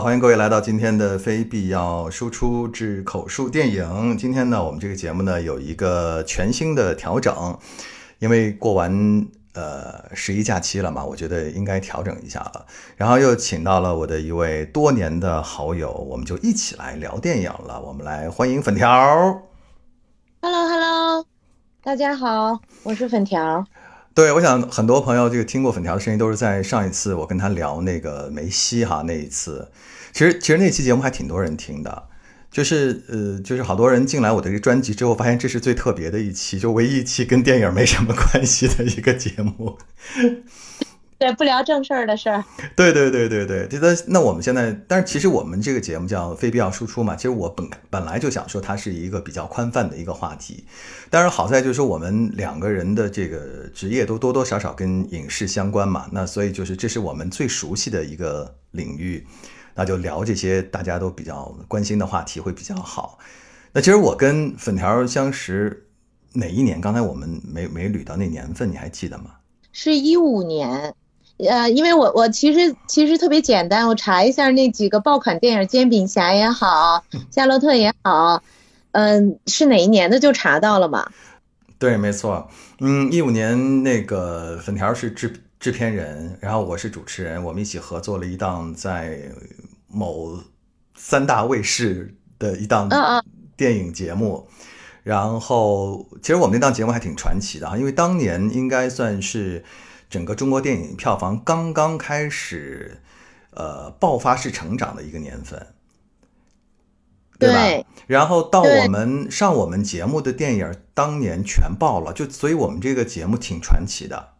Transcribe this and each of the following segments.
欢迎各位来到今天的非必要输出之口述电影。今天呢，我们这个节目呢有一个全新的调整，因为过完呃十一假期了嘛，我觉得应该调整一下了。然后又请到了我的一位多年的好友，我们就一起来聊电影了。我们来欢迎粉条。Hello Hello，大家好，我是粉条。对，我想很多朋友这个听过粉条的声音，都是在上一次我跟他聊那个梅西哈那一次。其实其实那期节目还挺多人听的，就是呃就是好多人进来我的这个专辑之后，发现这是最特别的一期，就唯一一期跟电影没什么关系的一个节目。对，不聊正事儿的事儿。对对对对对，那那我们现在，但是其实我们这个节目叫非必要输出嘛。其实我本本来就想说，它是一个比较宽泛的一个话题。但是好在就是说，我们两个人的这个职业都多多少少跟影视相关嘛。那所以就是这是我们最熟悉的一个领域，那就聊这些大家都比较关心的话题会比较好。那其实我跟粉条相识哪一年？刚才我们没没捋到那年份，你还记得吗？是一五年。呃，因为我我其实其实特别简单，我查一下那几个爆款电影，《煎饼侠》也好，《夏洛特》也好，嗯，是哪一年的就查到了嘛？对，没错。嗯，一五年那个粉条是制制片人，然后我是主持人，我们一起合作了一档在某三大卫视的一档电影节目。然后，其实我们那档节目还挺传奇的哈，因为当年应该算是。整个中国电影票房刚刚开始，呃，爆发式成长的一个年份，对吧？然后到我们上我们节目的电影，当年全爆了，就所以我们这个节目挺传奇的。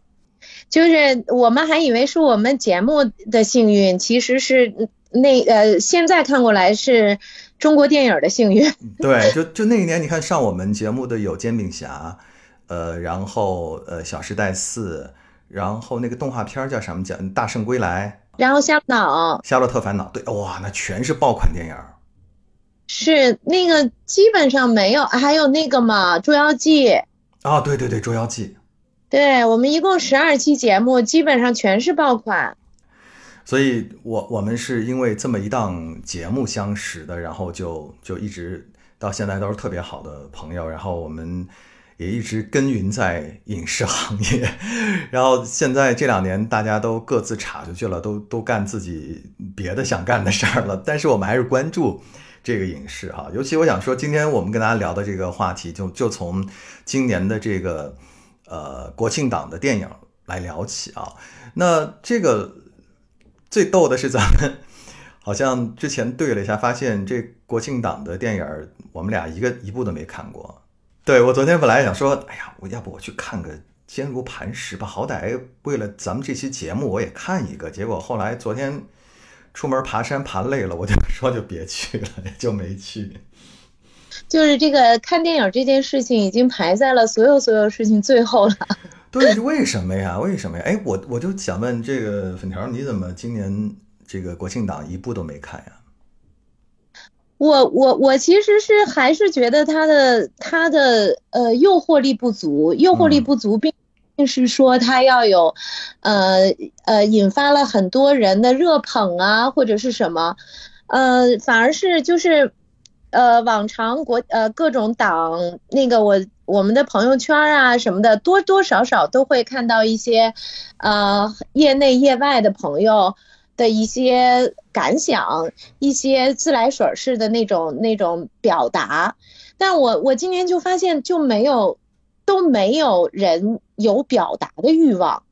就是我们还以为是我们节目的幸运，其实是那呃，现在看过来是中国电影的幸运。对，就就那一年，你看上我们节目的有《煎饼侠》，呃，然后呃，《小时代四》。然后那个动画片叫什么？叫《大圣归来》。然后《夏洛特》。夏洛特烦恼，对，哇，那全是爆款电影。是那个基本上没有，还有那个嘛，《捉妖记》。啊，对对对，《捉妖记》。对我们一共十二期节目，基本上全是爆款。所以我我们是因为这么一档节目相识的，然后就就一直到现在都是特别好的朋友，然后我们。也一直耕耘在影视行业，然后现在这两年大家都各自岔出去了，都都干自己别的想干的事儿了。但是我们还是关注这个影视哈，尤其我想说，今天我们跟大家聊的这个话题，就就从今年的这个呃国庆档的电影来聊起啊。那这个最逗的是，咱们好像之前对了一下，发现这国庆档的电影，我们俩一个一部都没看过。对我昨天本来想说，哎呀，我要不我去看个《坚如磐石》吧，好歹为了咱们这期节目我也看一个。结果后来昨天出门爬山爬累了，我就说就别去了，就没去。就是这个看电影这件事情已经排在了所有所有事情最后了。对，为什么呀？为什么呀？哎，我我就想问这个粉条，你怎么今年这个国庆档一部都没看呀？我我我其实是还是觉得它的它的呃诱惑力不足，诱惑力不足，并并是说他要有，呃呃引发了很多人的热捧啊或者是什么，呃反而是就是，呃往常国呃各种党那个我我们的朋友圈啊什么的多多少少都会看到一些，呃业内业外的朋友。的一些感想，一些自来水式的那种那种表达，但我我今年就发现就没有都没有人有表达的欲望，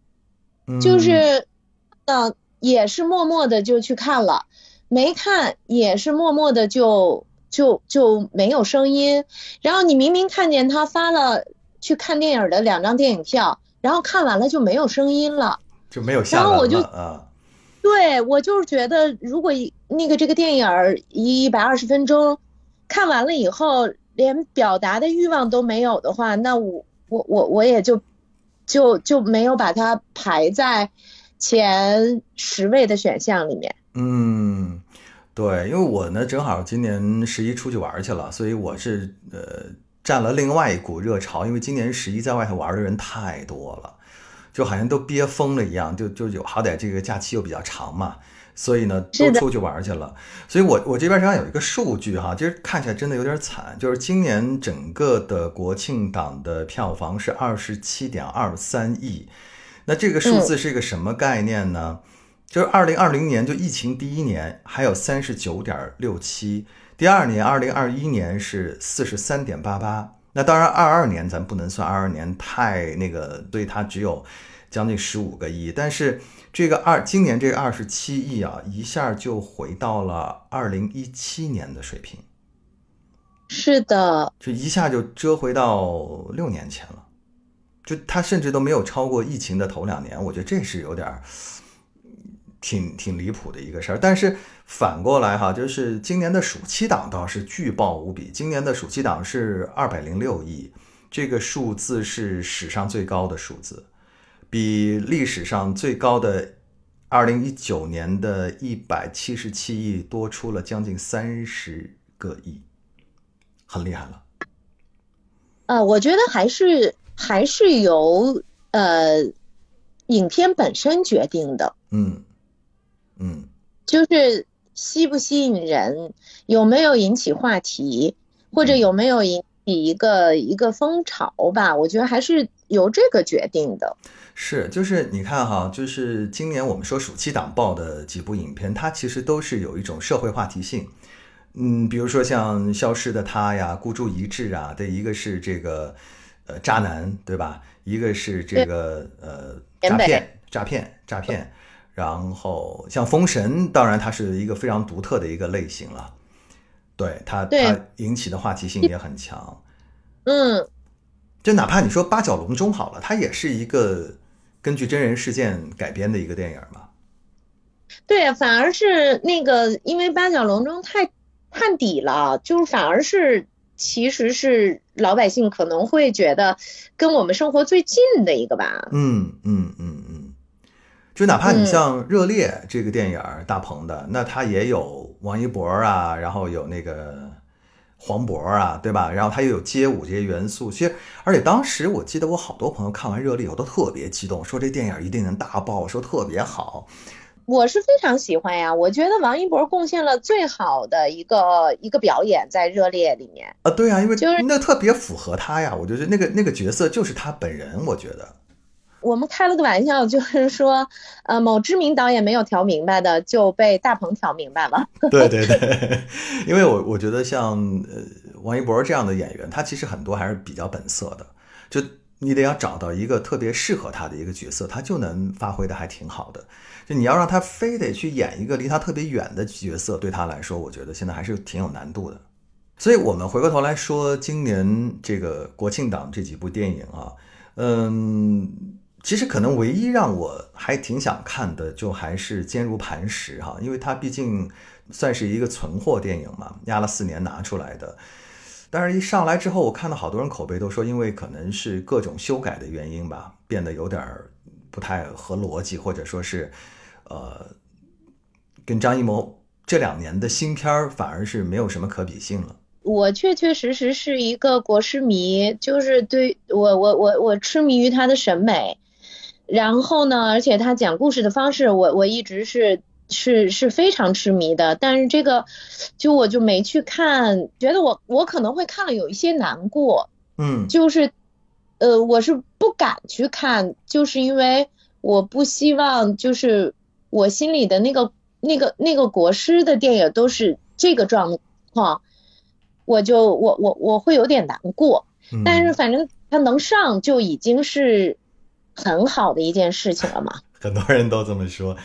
就是 嗯也是默默的就去看了，没看也是默默的就就就没有声音，然后你明明看见他发了去看电影的两张电影票，然后看完了就没有声音了，就没有。下文了啊。对我就是觉得，如果那个这个电影一百二十分钟看完了以后，连表达的欲望都没有的话，那我我我我也就就就没有把它排在前十位的选项里面。嗯，对，因为我呢正好今年十一出去玩去了，所以我是呃占了另外一股热潮，因为今年十一在外头玩的人太多了。就好像都憋疯了一样，就就有好歹这个假期又比较长嘛，所以呢，都出去玩去了。所以我我这边上有一个数据哈，其实看起来真的有点惨，就是今年整个的国庆档的票房是二十七点二三亿。那这个数字是一个什么概念呢？就是二零二零年就疫情第一年还有三十九点六七，第二年二零二一年是四十三点八八。那当然二二年咱不能算，二二年太那个，对它只有将近十五个亿，但是。这个二今年这个二十七亿啊，一下就回到了二零一七年的水平。是的，就一下就折回到六年前了。就它甚至都没有超过疫情的头两年，我觉得这是有点挺挺离谱的一个事儿。但是反过来哈，就是今年的暑期档倒是巨爆无比，今年的暑期档是二百零六亿，这个数字是史上最高的数字。比历史上最高的二零一九年的一百七十七亿多出了将近三十个亿，很厉害了。呃，我觉得还是还是由呃影片本身决定的。嗯嗯，就是吸不吸引人，有没有引起话题，或者有没有引起一个一个风潮吧？我觉得还是由这个决定的。是，就是你看哈，就是今年我们说暑期档报的几部影片，它其实都是有一种社会话题性。嗯，比如说像《消失的她》呀，《孤注一掷》啊，的一个是这个呃渣男，对吧？一个是这个呃诈骗、诈骗、诈骗。然后像《封神》，当然它是一个非常独特的一个类型了，对它它引起的话题性也很强。嗯，就哪怕你说《八角笼中》好了，它也是一个。根据真人事件改编的一个电影嘛？对，反而是那个，因为八角笼中太探底了，就是反而是其实是老百姓可能会觉得跟我们生活最近的一个吧。嗯嗯嗯嗯，就哪怕你像《热烈》这个电影，大鹏的，那他也有王一博啊，然后有那个。黄渤啊，对吧？然后他又有街舞这些元素，其实而且当时我记得我好多朋友看完《热力》，后都特别激动，说这电影一定能大爆，说特别好。我是非常喜欢呀，我觉得王一博贡献了最好的一个一个表演在《热烈》里面啊，对啊，因为就是那特别符合他呀，我觉得那个那个角色就是他本人，我觉得。我们开了个玩笑，就是说，呃，某知名导演没有调明白的，就被大鹏调明白了。对对对，因为我我觉得像呃王一博这样的演员，他其实很多还是比较本色的，就你得要找到一个特别适合他的一个角色，他就能发挥的还挺好的。就你要让他非得去演一个离他特别远的角色，对他来说，我觉得现在还是挺有难度的。所以我们回过头来说，今年这个国庆档这几部电影啊，嗯。其实可能唯一让我还挺想看的，就还是《坚如磐石》哈，因为它毕竟算是一个存货电影嘛，压了四年拿出来的。但是，一上来之后，我看到好多人口碑都说，因为可能是各种修改的原因吧，变得有点不太合逻辑，或者说是，呃，跟张艺谋这两年的新片儿反而是没有什么可比性了。我确确实实是一个国师迷，就是对我我我我痴迷于他的审美。然后呢？而且他讲故事的方式，我我一直是是是非常痴迷的。但是这个，就我就没去看，觉得我我可能会看了有一些难过。嗯，就是，呃，我是不敢去看，就是因为我不希望，就是我心里的那个那个那个国师的电影都是这个状况，我就我我我会有点难过。但是反正他能上就已经是。很好的一件事情了嘛？很多人都这么说。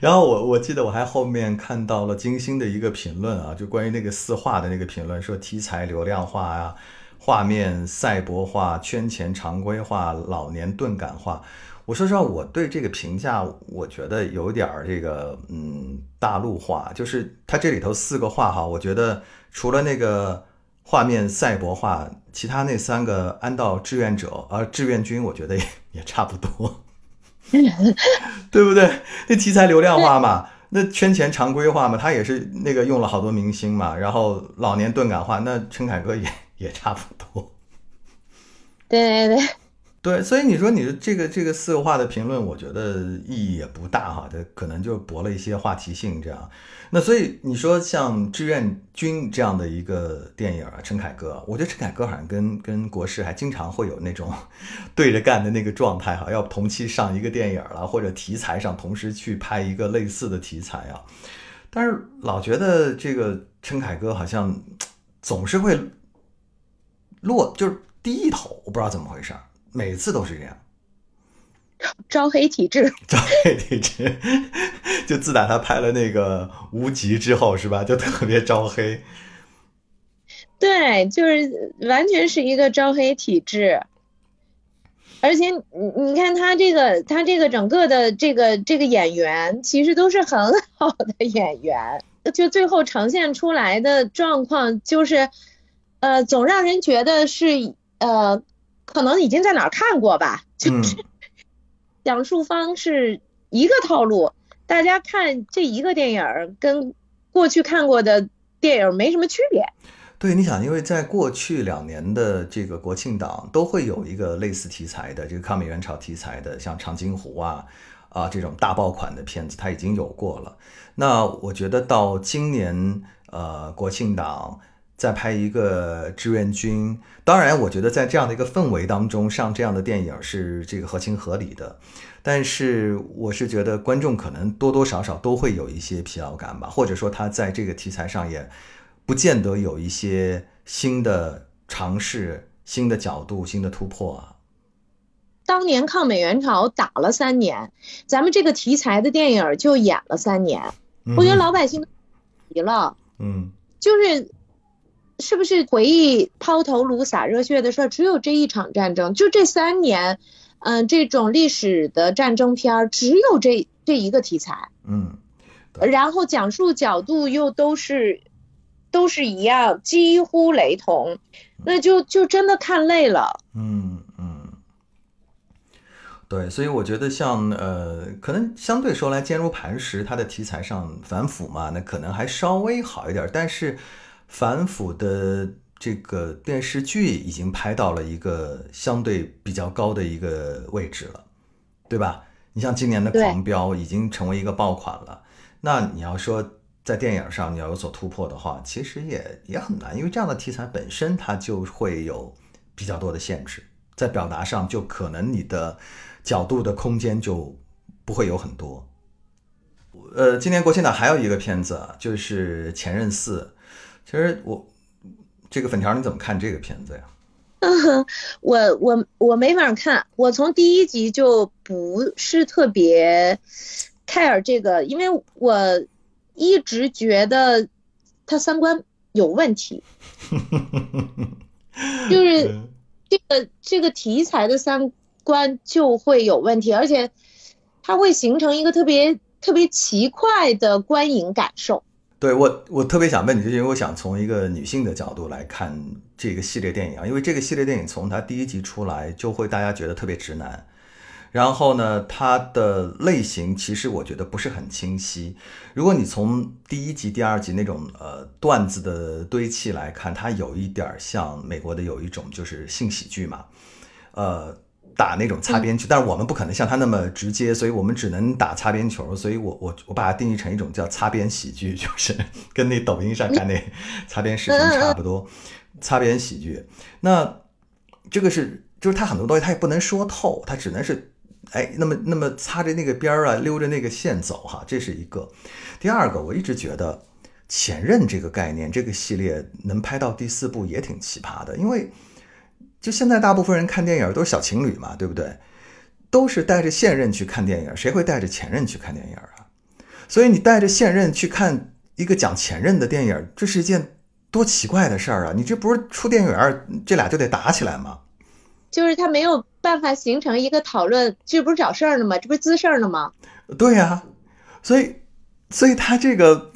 然后我我记得我还后面看到了金星的一个评论啊，就关于那个四化的那个评论，说题材流量化啊，画面赛博化，圈钱常规化，老年钝感化。我说实话，我对这个评价，我觉得有点儿这个嗯大陆化，就是它这里头四个化哈，我觉得除了那个。画面赛博化，其他那三个安道志愿者啊，志愿军，我觉得也也差不多，对不对？那题材流量化嘛，那圈钱常规化嘛，他也是那个用了好多明星嘛，然后老年钝感化，那陈凯歌也也差不多。对对对，对，所以你说你的这个这个四个话的评论，我觉得意义也不大哈，这可能就博了一些话题性这样。那所以你说像《志愿军》这样的一个电影啊，陈凯歌，我觉得陈凯歌好像跟跟国师还经常会有那种 对着干的那个状态哈，要同期上一个电影了，或者题材上同时去拍一个类似的题材啊。但是老觉得这个陈凯歌好像总是会落，就是低一头，我不知道怎么回事，每次都是这样。招黑体质，招黑体质，就自打他拍了那个无极之后，是吧？就特别招黑。对，就是完全是一个招黑体质。而且你你看他这个他这个整个的这个这个演员，其实都是很好的演员，就最后呈现出来的状况就是，呃，总让人觉得是呃，可能已经在哪儿看过吧，就是。讲述方是一个套路，大家看这一个电影跟过去看过的电影没什么区别。对，你想，因为在过去两年的这个国庆档都会有一个类似题材的这个抗美援朝题材的，像《长津湖》啊啊这种大爆款的片子，它已经有过了。那我觉得到今年呃国庆档。再拍一个志愿军，当然，我觉得在这样的一个氛围当中上这样的电影是这个合情合理的。但是，我是觉得观众可能多多少少都会有一些疲劳感吧，或者说他在这个题材上也不见得有一些新的尝试、新的角度、新的突破啊。当年抗美援朝打了三年，咱们这个题材的电影就演了三年，我觉得老百姓急了，嗯，就是。是不是回忆抛头颅洒热血的事儿？只有这一场战争，就这三年，嗯，这种历史的战争片儿，只有这这一个题材，嗯，然后讲述角度又都是都是一样，几乎雷同，那就就真的看累了，嗯嗯，对，所以我觉得像呃，可能相对说来坚如磐石，它的题材上反腐嘛，那可能还稍微好一点，但是。反腐的这个电视剧已经拍到了一个相对比较高的一个位置了，对吧？你像今年的《狂飙》已经成为一个爆款了，那你要说在电影上你要有所突破的话，其实也也很难，因为这样的题材本身它就会有比较多的限制，在表达上就可能你的角度的空间就不会有很多。呃，今年国庆档还有一个片子就是《前任四》。其实我这个粉条你怎么看这个片子呀？我我我没法看，我从第一集就不是特别 care 这个，因为我一直觉得他三观有问题，就是这个这个题材的三观就会有问题，而且它会形成一个特别特别奇怪的观影感受。对我，我特别想问你，就是因为我想从一个女性的角度来看这个系列电影啊，因为这个系列电影从它第一集出来就会大家觉得特别直男，然后呢，它的类型其实我觉得不是很清晰。如果你从第一集、第二集那种呃段子的堆砌来看，它有一点像美国的有一种就是性喜剧嘛，呃。打那种擦边球，但是我们不可能像他那么直接，所以我们只能打擦边球。所以我我我把它定义成一种叫擦边喜剧，就是跟那抖音上看那擦边视频差不多。擦边喜剧，那这个是就是他很多东西他也不能说透，他只能是哎那么那么擦着那个边儿啊，溜着那个线走哈，这是一个。第二个，我一直觉得前任这个概念，这个系列能拍到第四部也挺奇葩的，因为。就现在，大部分人看电影都是小情侣嘛，对不对？都是带着现任去看电影，谁会带着前任去看电影啊？所以你带着现任去看一个讲前任的电影，这是一件多奇怪的事儿啊！你这不是出电影院这俩就得打起来吗？就是他没有办法形成一个讨论，这不是找事儿呢吗？这不是滋事儿呢吗？对呀，所以，所以他这个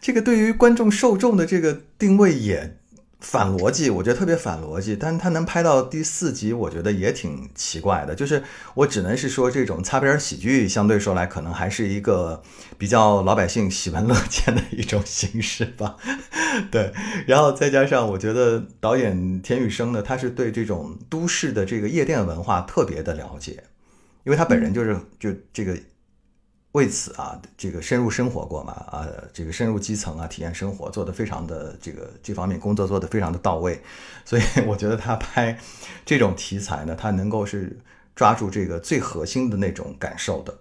这个对于观众受众的这个定位也。反逻辑，我觉得特别反逻辑，但他能拍到第四集，我觉得也挺奇怪的。就是我只能是说，这种擦边喜剧相对说来，可能还是一个比较老百姓喜闻乐见的一种形式吧。对，然后再加上我觉得导演田雨生呢，他是对这种都市的这个夜店文化特别的了解，因为他本人就是就这个。为此啊，这个深入生活过嘛啊，这个深入基层啊，体验生活做得非常的这个这方面工作做得非常的到位，所以我觉得他拍这种题材呢，他能够是抓住这个最核心的那种感受的。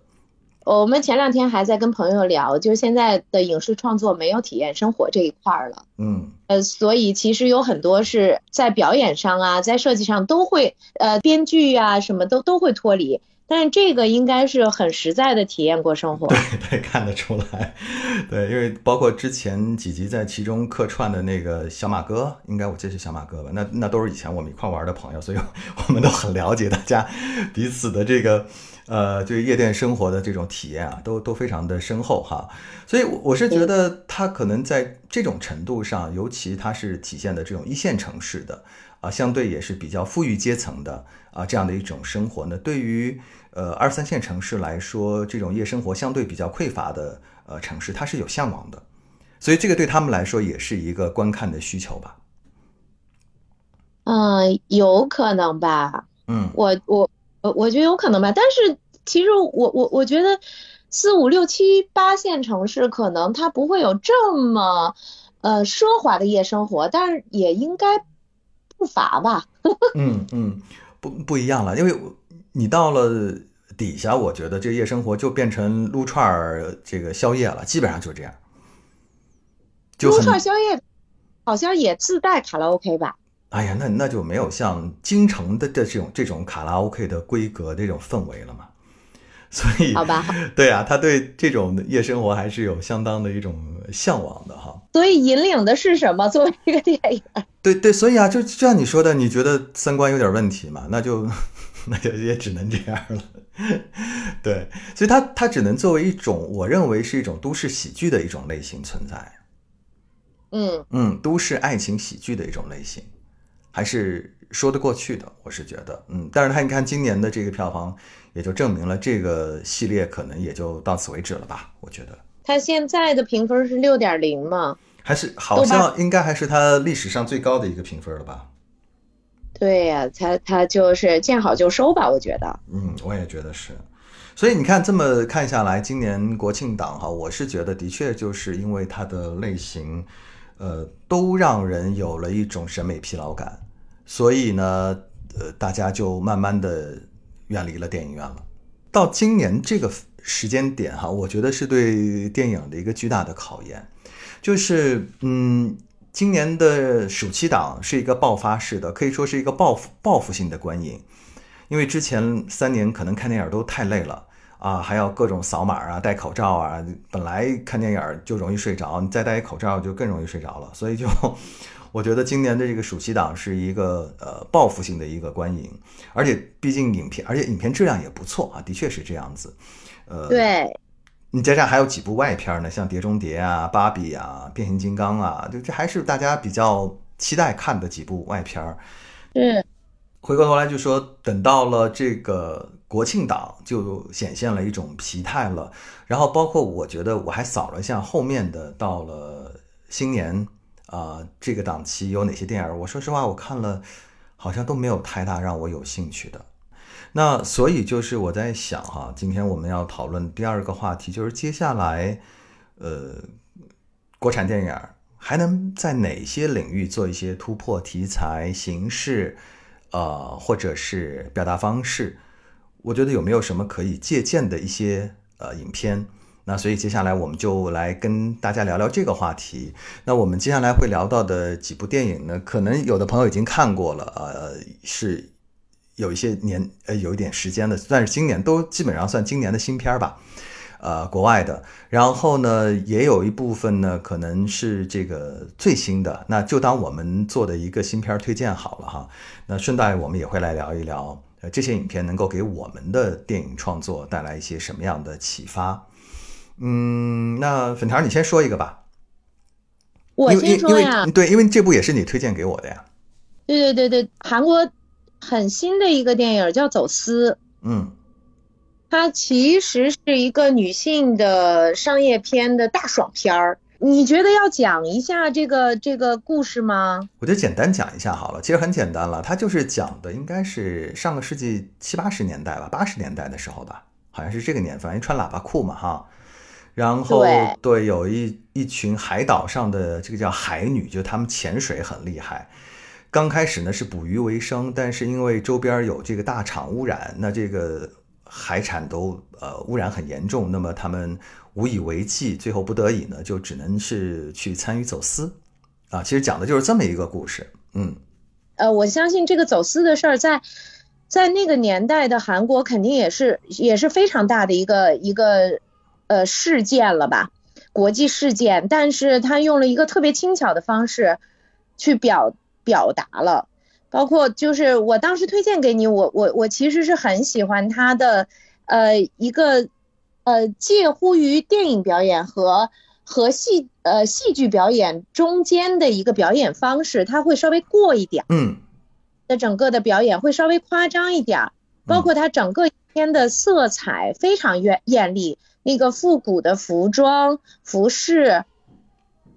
我们前两天还在跟朋友聊，就是现在的影视创作没有体验生活这一块了，嗯，呃，所以其实有很多是在表演上啊，在设计上都会，呃，编剧啊什么都都会脱离。但是这个应该是很实在的体验过生活，对对，看得出来，对，因为包括之前几集在其中客串的那个小马哥，应该我记得是小马哥吧？那那都是以前我们一块玩的朋友，所以我们都很了解大家彼此的这个呃，对夜店生活的这种体验啊，都都非常的深厚哈。所以我是觉得他可能在这种程度上，尤其他是体现的这种一线城市的啊，相对也是比较富裕阶层的啊这样的一种生活呢，对于。呃，二三线城市来说，这种夜生活相对比较匮乏的呃城市，它是有向往的，所以这个对他们来说也是一个观看的需求吧。嗯，有可能吧。嗯，我我我我觉得有可能吧，但是其实我我我觉得四五六七八线城市可能它不会有这么呃奢华的夜生活，但是也应该不乏吧。嗯嗯，不不一样了，因为。你到了底下，我觉得这夜生活就变成撸串儿这个宵夜了，基本上就这样。撸串宵夜好像也自带卡拉 OK 吧？哎呀，那那就没有像京城的的这种这种卡拉 OK 的规格这种氛围了嘛。所以，好吧，对啊，他对这种夜生活还是有相当的一种向往的哈。所以引领的是什么？作为一个电影？对对，所以啊，就就像你说的，你觉得三观有点问题嘛？那就。那就也只能这样了，对，所以它它只能作为一种，我认为是一种都市喜剧的一种类型存在。嗯嗯，都市爱情喜剧的一种类型，还是说得过去的，我是觉得，嗯。但是它你看今年的这个票房，也就证明了这个系列可能也就到此为止了吧？我觉得。它现在的评分是六点零吗？还是好像应该还是它历史上最高的一个评分了吧？对呀，他他就是见好就收吧，我觉得。嗯，我也觉得是。所以你看，这么看下来，今年国庆档哈，我是觉得的确就是因为它的类型，呃，都让人有了一种审美疲劳感，所以呢，呃，大家就慢慢的远离了电影院了。到今年这个时间点哈，我觉得是对电影的一个巨大的考验，就是嗯。今年的暑期档是一个爆发式的，可以说是一个报复报复性的观影，因为之前三年可能看电影都太累了啊，还要各种扫码啊、戴口罩啊，本来看电影就容易睡着，你再戴一口罩就更容易睡着了。所以就 我觉得今年的这个暑期档是一个呃报复性的一个观影，而且毕竟影片，而且影片质量也不错啊，的确是这样子，呃，对。你加上还有几部外片呢，像《碟中谍》啊、《芭比》啊、《变形金刚》啊，就这还是大家比较期待看的几部外片儿。嗯，回过头来就说，等到了这个国庆档，就显现了一种疲态了。然后包括我觉得我还扫了一下后面的，到了新年啊这个档期有哪些电影，我说实话，我看了好像都没有太大让我有兴趣的。那所以就是我在想哈，今天我们要讨论第二个话题，就是接下来，呃，国产电影还能在哪些领域做一些突破题材、形式，呃，或者是表达方式？我觉得有没有什么可以借鉴的一些呃影片？那所以接下来我们就来跟大家聊聊这个话题。那我们接下来会聊到的几部电影呢，可能有的朋友已经看过了，呃，是。有一些年呃有一点时间的，算是今年都基本上算今年的新片儿吧，呃，国外的。然后呢，也有一部分呢可能是这个最新的，那就当我们做的一个新片推荐好了哈。那顺带我们也会来聊一聊，呃，这些影片能够给我们的电影创作带来一些什么样的启发。嗯，那粉条你先说一个吧。我先说呀，对，因为这部也是你推荐给我的呀。对对对对，韩国很新的一个电影叫《走私》，嗯它其实是一个女性的商业片的大爽片儿。你觉得要讲一下这个这个故事吗？我就简单讲一下好了，其实很简单了，它就是讲的应该是上个世纪七八十年代吧，八十年代的时候吧，好像是这个年份，因为穿喇叭裤嘛哈。然后对有一一群海岛上的这个叫海女，就她们潜水很厉害。刚开始呢是捕鱼为生，但是因为周边有这个大厂污染，那这个海产都呃污染很严重，那么他们无以为继，最后不得已呢就只能是去参与走私。啊，其实讲的就是这么一个故事。嗯呃，我相信这个走私的事儿在在那个年代的韩国肯定也是也是非常大的一个一个呃事件了吧，国际事件。但是他用了一个特别轻巧的方式去表表达了，包括就是我当时推荐给你，我我我其实是很喜欢他的呃一个呃介乎于电影表演和和戏呃戏剧表演中间的一个表演方式，它会稍微过一点。嗯的整个的表演会稍微夸张一点儿，包括它整个片的色彩非常艳艳丽，那个复古的服装服饰，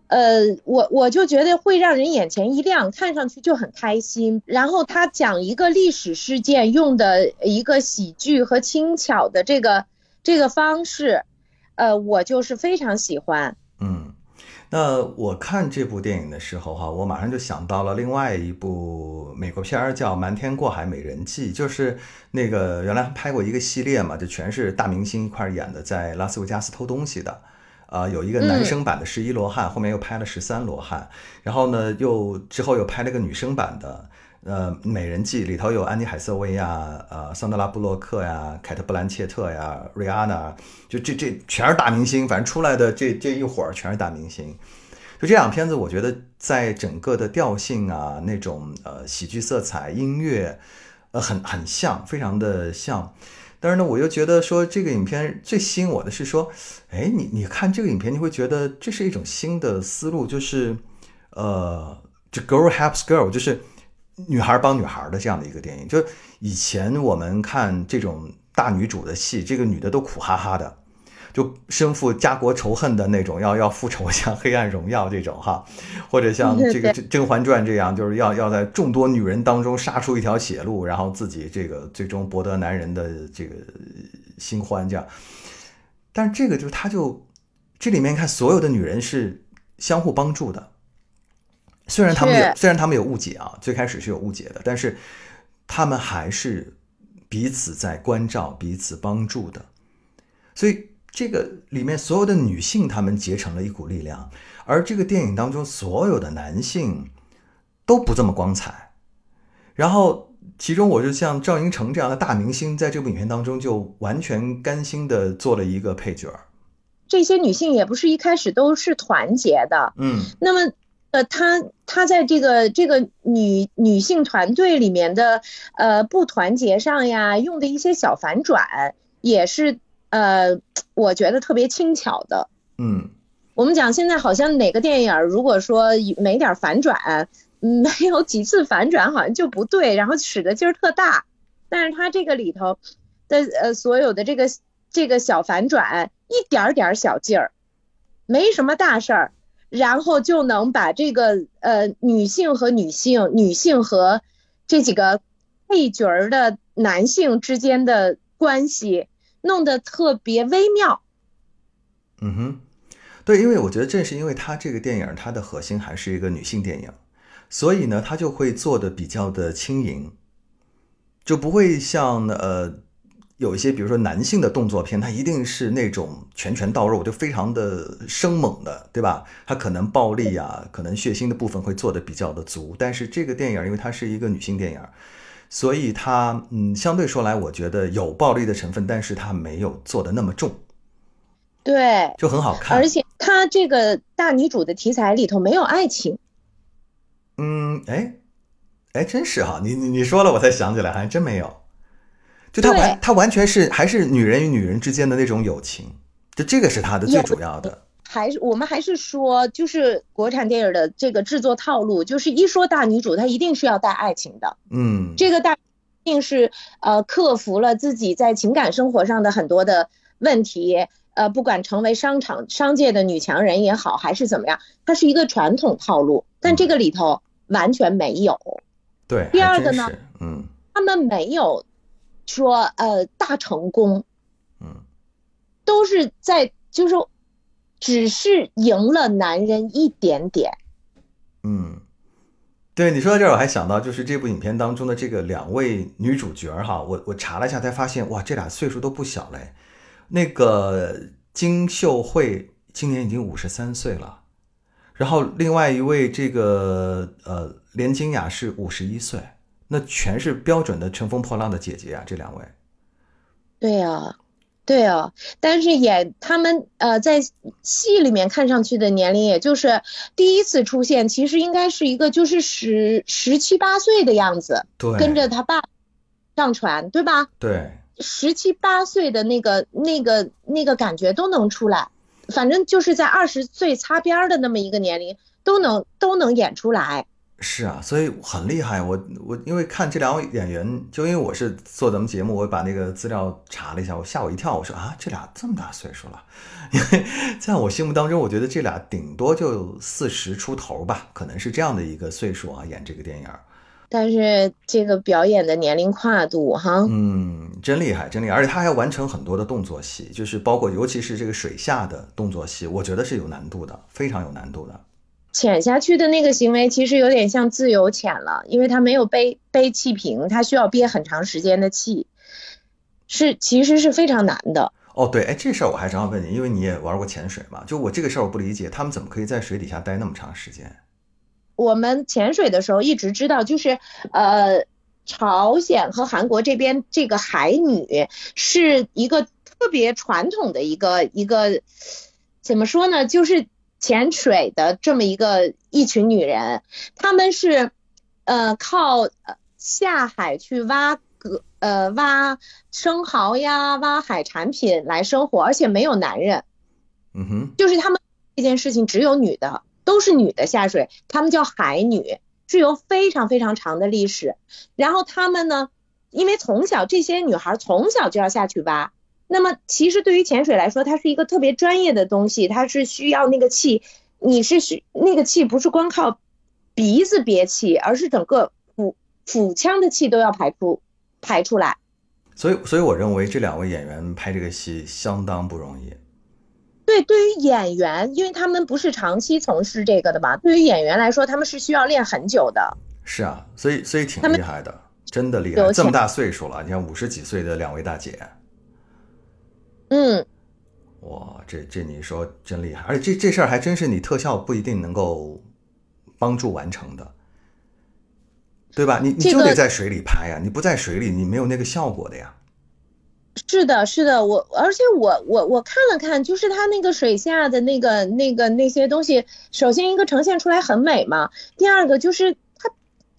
呃，我我就觉得会让人眼前一亮，看上去就很开心。然后他讲一个历史事件，用的一个喜剧和轻巧的这个这个方式，呃，我就是非常喜欢。嗯。那我看这部电影的时候哈，我马上就想到了另外一部美国片儿，叫《瞒天过海美人计》，就是那个原来拍过一个系列嘛，就全是大明星一块儿演的，在拉斯维加斯偷东西的。啊，有一个男生版的十一罗汉，后面又拍了十三罗汉，然后呢，又之后又拍了个女生版的，呃，美人计里头有安妮海瑟薇呀，呃，桑德拉布洛克呀，凯特布兰切特呀，瑞安娜，就这这全是大明星，反正出来的这这一伙儿全是大明星。就这两片子，我觉得在整个的调性啊，那种呃喜剧色彩、音乐，呃很很像，非常的像。但是呢，我又觉得说这个影片最吸引我的是说，哎，你你看这个影片，你会觉得这是一种新的思路，就是呃，这 girl helps girl，就是女孩帮女孩的这样的一个电影。就以前我们看这种大女主的戏，这个女的都苦哈哈的，就身负家国仇恨的那种，要要复仇，像《黑暗荣耀》这种哈，或者像这个《甄嬛传》这样，就是要要在众多女人当中杀出一条血路，然后自己这个最终博得男人的这个新欢这样。但是这个就是她就这里面看所有的女人是相互帮助的，虽然他们有虽然他们有误解啊，最开始是有误解的，但是他们还是彼此在关照、彼此帮助的，所以。这个里面所有的女性，她们结成了一股力量，而这个电影当中所有的男性都不这么光彩。然后，其中我就像赵英成这样的大明星，在这部影片当中就完全甘心的做了一个配角。这些女性也不是一开始都是团结的，嗯。那么，呃，她她在这个这个女女性团队里面的呃不团结上呀，用的一些小反转也是。呃，我觉得特别轻巧的。嗯，我们讲现在好像哪个电影，如果说没点反转，没有几次反转，好像就不对，然后使的劲儿特大。但是它这个里头的呃所有的这个这个小反转，一点点小劲儿，没什么大事儿，然后就能把这个呃女性和女性、女性和这几个配角儿的男性之间的关系。弄得特别微妙，嗯哼，对，因为我觉得正是因为它这个电影，它的核心还是一个女性电影，所以呢，它就会做的比较的轻盈，就不会像呃有一些比如说男性的动作片，它一定是那种拳拳到肉，就非常的生猛的，对吧？它可能暴力啊，可能血腥的部分会做的比较的足，但是这个电影因为它是一个女性电影。所以它嗯，相对说来，我觉得有暴力的成分，但是它没有做的那么重，对，就很好看。而且它这个大女主的题材里头没有爱情，嗯，哎，哎，真是哈，你你你说了，我才想起来，还真没有。就它完，它完全是还是女人与女人之间的那种友情，就这个是它的最主要的。还是我们还是说，就是国产电影的这个制作套路，就是一说大女主，她一定是要带爱情的。嗯，这个大一定是呃克服了自己在情感生活上的很多的问题，呃，不管成为商场商界的女强人也好，还是怎么样，它是一个传统套路，但这个里头完全没有。对。第二个呢，嗯，他们没有说呃大成功，嗯，都是在就是。只是赢了男人一点点。嗯，对你说到这儿，我还想到就是这部影片当中的这个两位女主角哈，我我查了一下才发现，哇，这俩岁数都不小嘞。那个金秀慧今年已经五十三岁了，然后另外一位这个呃连金雅是五十一岁，那全是标准的乘风破浪的姐姐啊，这两位。对呀。对哦，但是演他们呃在戏里面看上去的年龄，也就是第一次出现，其实应该是一个就是十十七八岁的样子，对，跟着他爸上船，对吧？对，十七八岁的那个那个那个感觉都能出来，反正就是在二十岁擦边的那么一个年龄，都能都能演出来。是啊，所以很厉害。我我因为看这两位演员，就因为我是做咱们节目，我把那个资料查了一下，我吓我一跳。我说啊，这俩这么大岁数了，因为在我心目当中，我觉得这俩顶多就四十出头吧，可能是这样的一个岁数啊，演这个电影。但是这个表演的年龄跨度，哈，嗯，真厉害，真厉害，而且他还要完成很多的动作戏，就是包括尤其是这个水下的动作戏，我觉得是有难度的，非常有难度的。潜下去的那个行为其实有点像自由潜了，因为他没有背背气瓶，他需要憋很长时间的气，是其实是非常难的。哦，对，哎，这事儿我还正好问你，因为你也玩过潜水嘛，就我这个事儿我不理解，他们怎么可以在水底下待那么长时间？我们潜水的时候一直知道，就是呃，朝鲜和韩国这边这个海女是一个特别传统的一个一个，怎么说呢，就是。潜水的这么一个一群女人，她们是呃靠下海去挖个呃挖生蚝呀、挖海产品来生活，而且没有男人。嗯哼，就是他们这件事情只有女的，都是女的下水，她们叫海女，是有非常非常长的历史。然后她们呢，因为从小这些女孩从小就要下去挖。那么，其实对于潜水来说，它是一个特别专业的东西，它是需要那个气，你是需那个气不是光靠鼻子憋气，而是整个腹腹腔的气都要排出排出来。所以，所以我认为这两位演员拍这个戏相当不容易。对，对于演员，因为他们不是长期从事这个的嘛，对于演员来说，他们是需要练很久的。是啊，所以所以挺厉害的，真的厉害，这么大岁数了，你看五十几岁的两位大姐。嗯，哇，这这你说真厉害，而且这这事儿还真是你特效不一定能够帮助完成的，对吧？你你就得在水里拍呀，你不在水里，你没有那个效果的呀。是的，是的，我而且我我我看了看，就是它那个水下的那个那个那些东西，首先一个呈现出来很美嘛，第二个就是它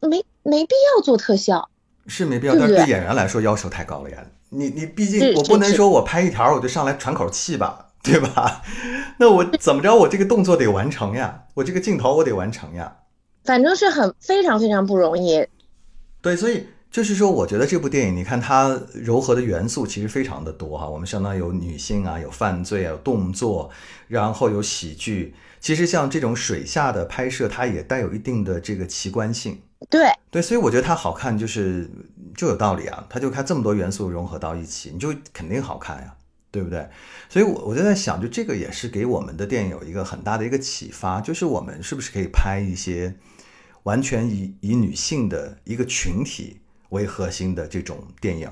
没没必要做特效，是没必要，但是对演员来说要求太高了呀。你你毕竟我不能说我拍一条我就上来喘口气吧，对吧？那我怎么着我这个动作得完成呀，我这个镜头我得完成呀。反正是很非常非常不容易。对，所以就是说，我觉得这部电影，你看它柔和的元素其实非常的多哈。我们相当于有女性啊，有犯罪啊，有动作，然后有喜剧。其实像这种水下的拍摄，它也带有一定的这个奇观性。对对，所以我觉得它好看，就是就有道理啊。它就看这么多元素融合到一起，你就肯定好看呀，对不对？所以，我我就在想，就这个也是给我们的电影有一个很大的一个启发，就是我们是不是可以拍一些完全以以女性的一个群体为核心的这种电影？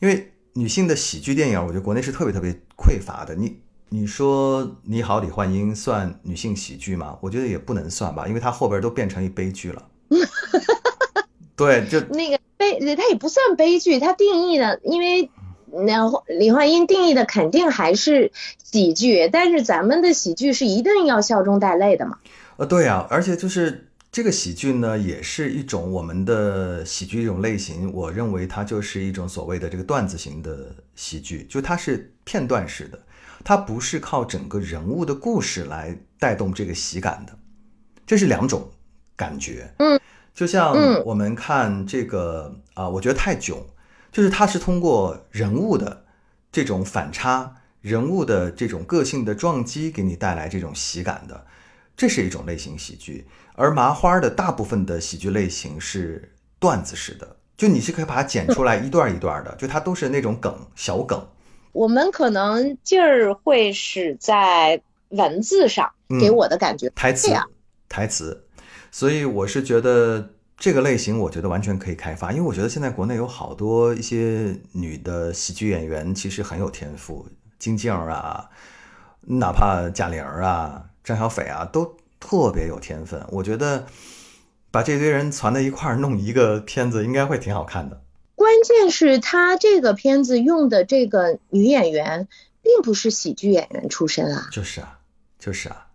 因为女性的喜剧电影，我觉得国内是特别特别匮乏的。你你说你好，李焕英算女性喜剧吗？我觉得也不能算吧，因为它后边都变成一悲剧了。对，就那个悲，它也不算悲剧，它定义的，因为那李焕英定义的肯定还是喜剧，但是咱们的喜剧是一定要笑中带泪的嘛。呃，对呀，而且就是这个喜剧呢，也是一种我们的喜剧一种类型，我认为它就是一种所谓的这个段子型的喜剧，就它是片段式的。它不是靠整个人物的故事来带动这个喜感的，这是两种感觉。嗯，就像我们看这个啊，我觉得泰囧，就是它是通过人物的这种反差。人物的这种个性的撞击，给你带来这种喜感的，这是一种类型喜剧。而麻花的大部分的喜剧类型是段子式的，就你是可以把它剪出来一段一段的，就它都是那种梗小梗。我们可能劲儿会使在文字上，给我的感觉台词台词。所以我是觉得这个类型，我觉得完全可以开发，因为我觉得现在国内有好多一些女的喜剧演员，其实很有天赋。金靖啊，哪怕贾玲啊、张小斐啊，都特别有天分。我觉得把这堆人攒在一块儿弄一个片子，应该会挺好看的。关键是他这个片子用的这个女演员，并不是喜剧演员出身啊。就是啊，就是啊。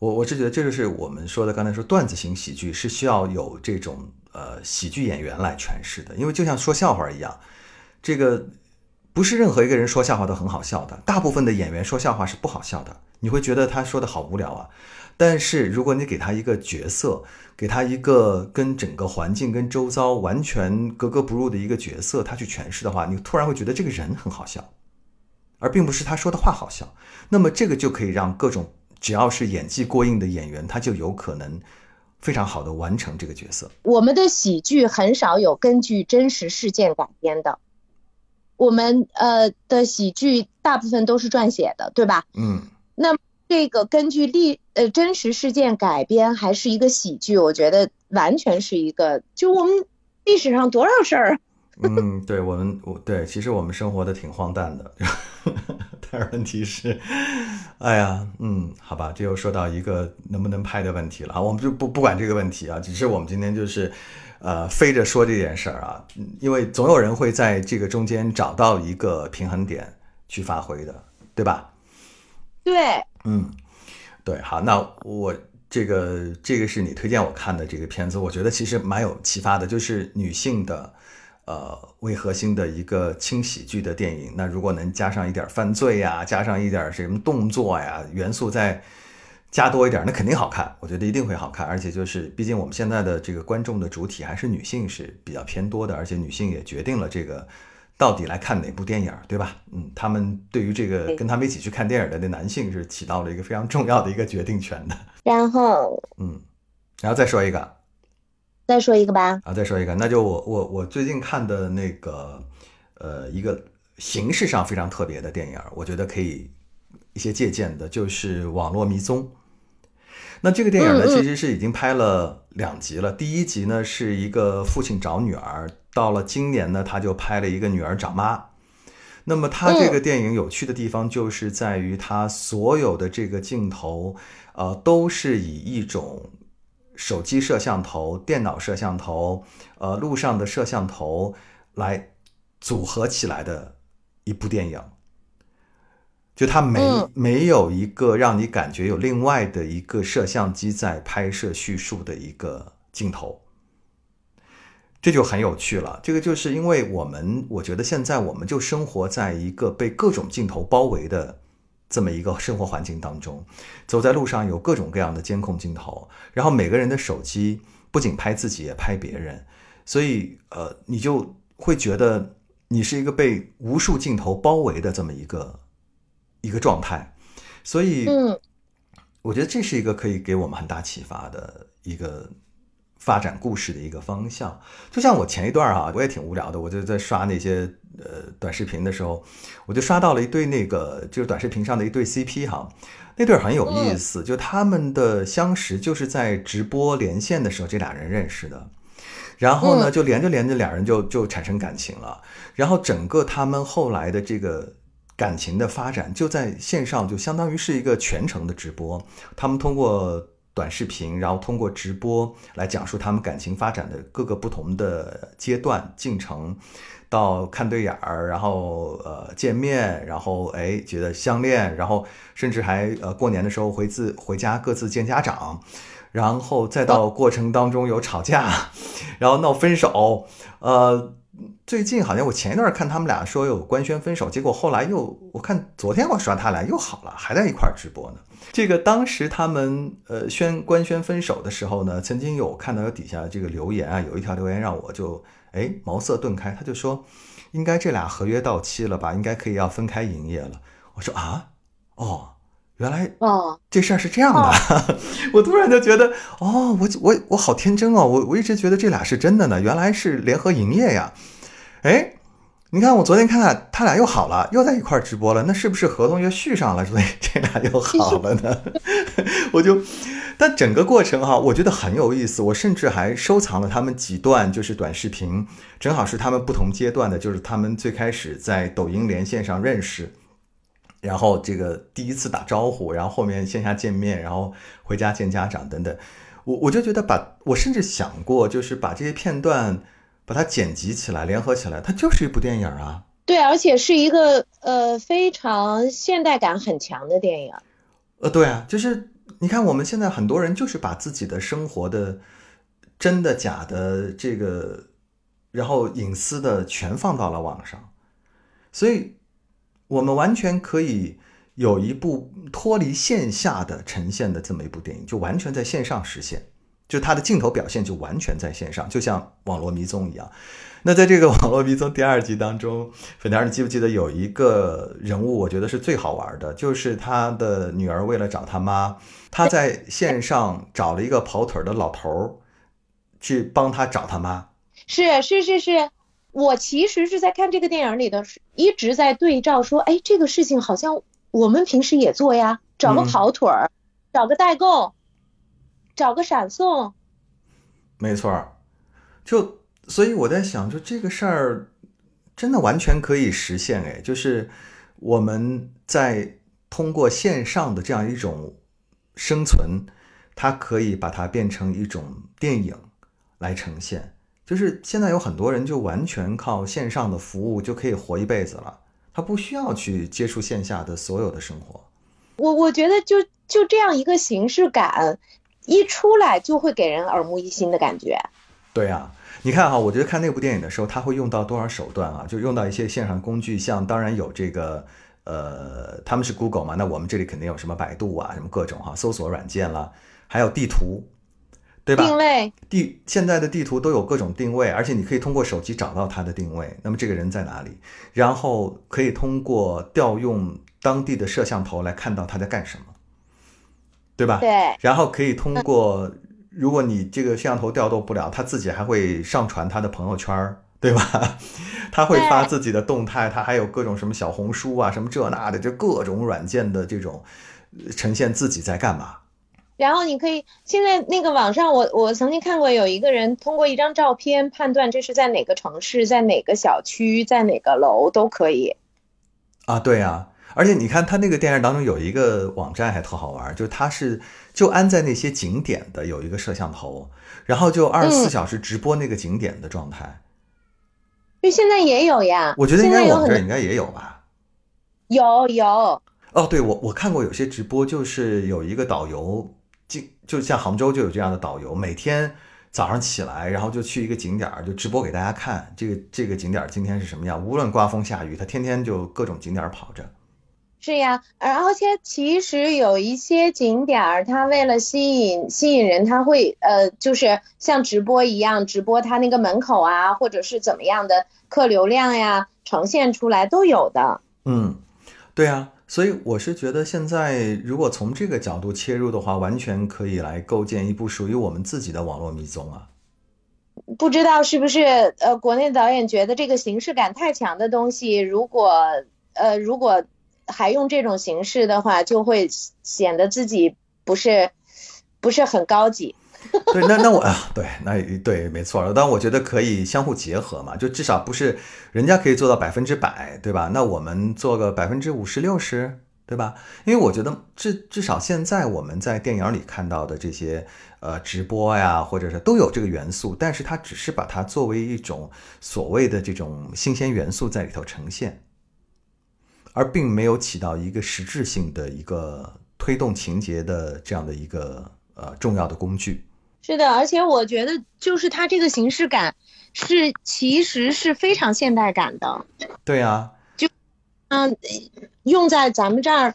我我是觉得这就是我们说的刚才说段子型喜剧是需要有这种呃喜剧演员来诠释的，因为就像说笑话一样，这个。不是任何一个人说笑话都很好笑的，大部分的演员说笑话是不好笑的，你会觉得他说的好无聊啊。但是如果你给他一个角色，给他一个跟整个环境、跟周遭完全格格不入的一个角色，他去诠释的话，你突然会觉得这个人很好笑，而并不是他说的话好笑。那么这个就可以让各种只要是演技过硬的演员，他就有可能非常好的完成这个角色。我们的喜剧很少有根据真实事件改编的。我们呃的喜剧大部分都是撰写的，对吧？嗯。那这个根据历呃真实事件改编还是一个喜剧，我觉得完全是一个，就我们历史上多少事儿。嗯，对我们我对，其实我们生活的挺荒诞的，但是问题是，哎呀，嗯，好吧，这又说到一个能不能拍的问题了啊，我们就不不管这个问题啊，只是我们今天就是。呃，飞着说这件事儿啊，因为总有人会在这个中间找到一个平衡点去发挥的，对吧？对，嗯，对，好，那我这个这个是你推荐我看的这个片子，我觉得其实蛮有启发的，就是女性的呃为核心的一个轻喜剧的电影，那如果能加上一点犯罪呀，加上一点什么动作呀元素再。加多一点，那肯定好看，我觉得一定会好看。而且就是，毕竟我们现在的这个观众的主体还是女性是比较偏多的，而且女性也决定了这个 到底来看哪部电影，对吧？嗯，他们对于这个跟他们一起去看电影的那男性是起到了一个非常重要的一个决定权的。然后，嗯，然后再说一个，再说一个吧。啊，再说一个，那就我我我最近看的那个，呃，一个形式上非常特别的电影，我觉得可以一些借鉴的，就是《网络迷踪》。那这个电影呢，其实是已经拍了两集了。第一集呢是一个父亲找女儿，到了今年呢，他就拍了一个女儿找妈。那么他这个电影有趣的地方就是在于，他所有的这个镜头，呃，都是以一种手机摄像头、电脑摄像头、呃，路上的摄像头来组合起来的一部电影。就它没没有一个让你感觉有另外的一个摄像机在拍摄叙述的一个镜头，这就很有趣了。这个就是因为我们，我觉得现在我们就生活在一个被各种镜头包围的这么一个生活环境当中，走在路上有各种各样的监控镜头，然后每个人的手机不仅拍自己也拍别人，所以呃，你就会觉得你是一个被无数镜头包围的这么一个。一个状态，所以，嗯，我觉得这是一个可以给我们很大启发的一个发展故事的一个方向。就像我前一段啊，我也挺无聊的，我就在刷那些呃短视频的时候，我就刷到了一对那个就是短视频上的一对 CP 哈，那对很有意思，就他们的相识就是在直播连线的时候这俩人认识的，然后呢就连着连着俩人就就产生感情了，然后整个他们后来的这个。感情的发展就在线上，就相当于是一个全程的直播。他们通过短视频，然后通过直播来讲述他们感情发展的各个不同的阶段进程，到看对眼儿，然后呃见面，然后哎觉得相恋，然后甚至还呃过年的时候回自回家各自见家长，然后再到过程当中有吵架，然后闹分手，呃。最近好像我前一段看他们俩说有官宣分手，结果后来又我看昨天我刷他俩又好了，还在一块儿直播呢。这个当时他们呃宣官宣分手的时候呢，曾经有看到有底下这个留言啊，有一条留言让我就哎茅塞顿开，他就说应该这俩合约到期了吧，应该可以要分开营业了。我说啊，哦。原来哦，这事儿是这样的，我突然就觉得哦，我我我好天真哦，我我一直觉得这俩是真的呢，原来是联合营业呀。哎，你看我昨天看他俩又好了，又在一块儿直播了，那是不是合同又续上了，所以这俩又好了呢？我就，但整个过程哈，我觉得很有意思，我甚至还收藏了他们几段就是短视频，正好是他们不同阶段的，就是他们最开始在抖音连线上认识。然后这个第一次打招呼，然后后面线下见面，然后回家见家长等等，我我就觉得把我甚至想过，就是把这些片段把它剪辑起来，联合起来，它就是一部电影啊。对，而且是一个呃非常现代感很强的电影。呃，对啊，就是你看我们现在很多人就是把自己的生活的真的假的这个，然后隐私的全放到了网上，所以。我们完全可以有一部脱离线下的呈现的这么一部电影，就完全在线上实现，就它的镜头表现就完全在线上，就像网络迷踪一样。那在这个网络迷踪第二集当中，粉条，你记不记得有一个人物？我觉得是最好玩的，就是他的女儿为了找他妈，他在线上找了一个跑腿的老头儿去帮他找他妈。是是是是。我其实是在看这个电影里的，一直在对照说，哎，这个事情好像我们平时也做呀，找个跑腿儿，找个代购，找个闪送。没错，就所以我在想，就这个事儿真的完全可以实现，哎，就是我们在通过线上的这样一种生存，它可以把它变成一种电影来呈现。就是现在有很多人就完全靠线上的服务就可以活一辈子了，他不需要去接触线下的所有的生活。我我觉得就就这样一个形式感一出来就会给人耳目一新的感觉。对啊，你看哈，我觉得看那部电影的时候，他会用到多少手段啊？就用到一些线上工具，像当然有这个呃，他们是 Google 嘛，那我们这里肯定有什么百度啊，什么各种哈搜索软件了，还有地图。对吧？定位地现在的地图都有各种定位，而且你可以通过手机找到他的定位。那么这个人在哪里？然后可以通过调用当地的摄像头来看到他在干什么，对吧？对。然后可以通过，如果你这个摄像头调动不了，他自己还会上传他的朋友圈，对吧？他会发自己的动态，他还有各种什么小红书啊，什么这那的，就各种软件的这种呈现自己在干嘛。然后你可以现在那个网上，我我曾经看过有一个人通过一张照片判断这是在哪个城市，在哪个小区，在哪个楼都可以。啊，对呀，而且你看他那个电影当中有一个网站还特好玩，就是他是就安在那些景点的有一个摄像头，然后就二十四小时直播那个景点的状态。就现在也有呀，我觉得应该我这应该也有吧。有有。哦，对我我看过有些直播，就是有一个导游。就就像杭州就有这样的导游，每天早上起来，然后就去一个景点儿，就直播给大家看这个这个景点儿今天是什么样。无论刮风下雨，他天天就各种景点儿跑着。是呀，而且其实有一些景点儿，他为了吸引吸引人，他会呃，就是像直播一样，直播他那个门口啊，或者是怎么样的客流量呀，呈现出来都有的。嗯，对啊。所以我是觉得，现在如果从这个角度切入的话，完全可以来构建一部属于我们自己的网络迷踪啊。不知道是不是呃，国内导演觉得这个形式感太强的东西，如果呃如果还用这种形式的话，就会显得自己不是不是很高级。对，那那我啊，对，那对，没错。但我觉得可以相互结合嘛，就至少不是人家可以做到百分之百，对吧？那我们做个百分之五十六十，对吧？因为我觉得至至少现在我们在电影里看到的这些呃直播呀，或者是都有这个元素，但是它只是把它作为一种所谓的这种新鲜元素在里头呈现，而并没有起到一个实质性的一个推动情节的这样的一个呃重要的工具。是的，而且我觉得就是它这个形式感是其实是非常现代感的。对啊，就，嗯，用在咱们这儿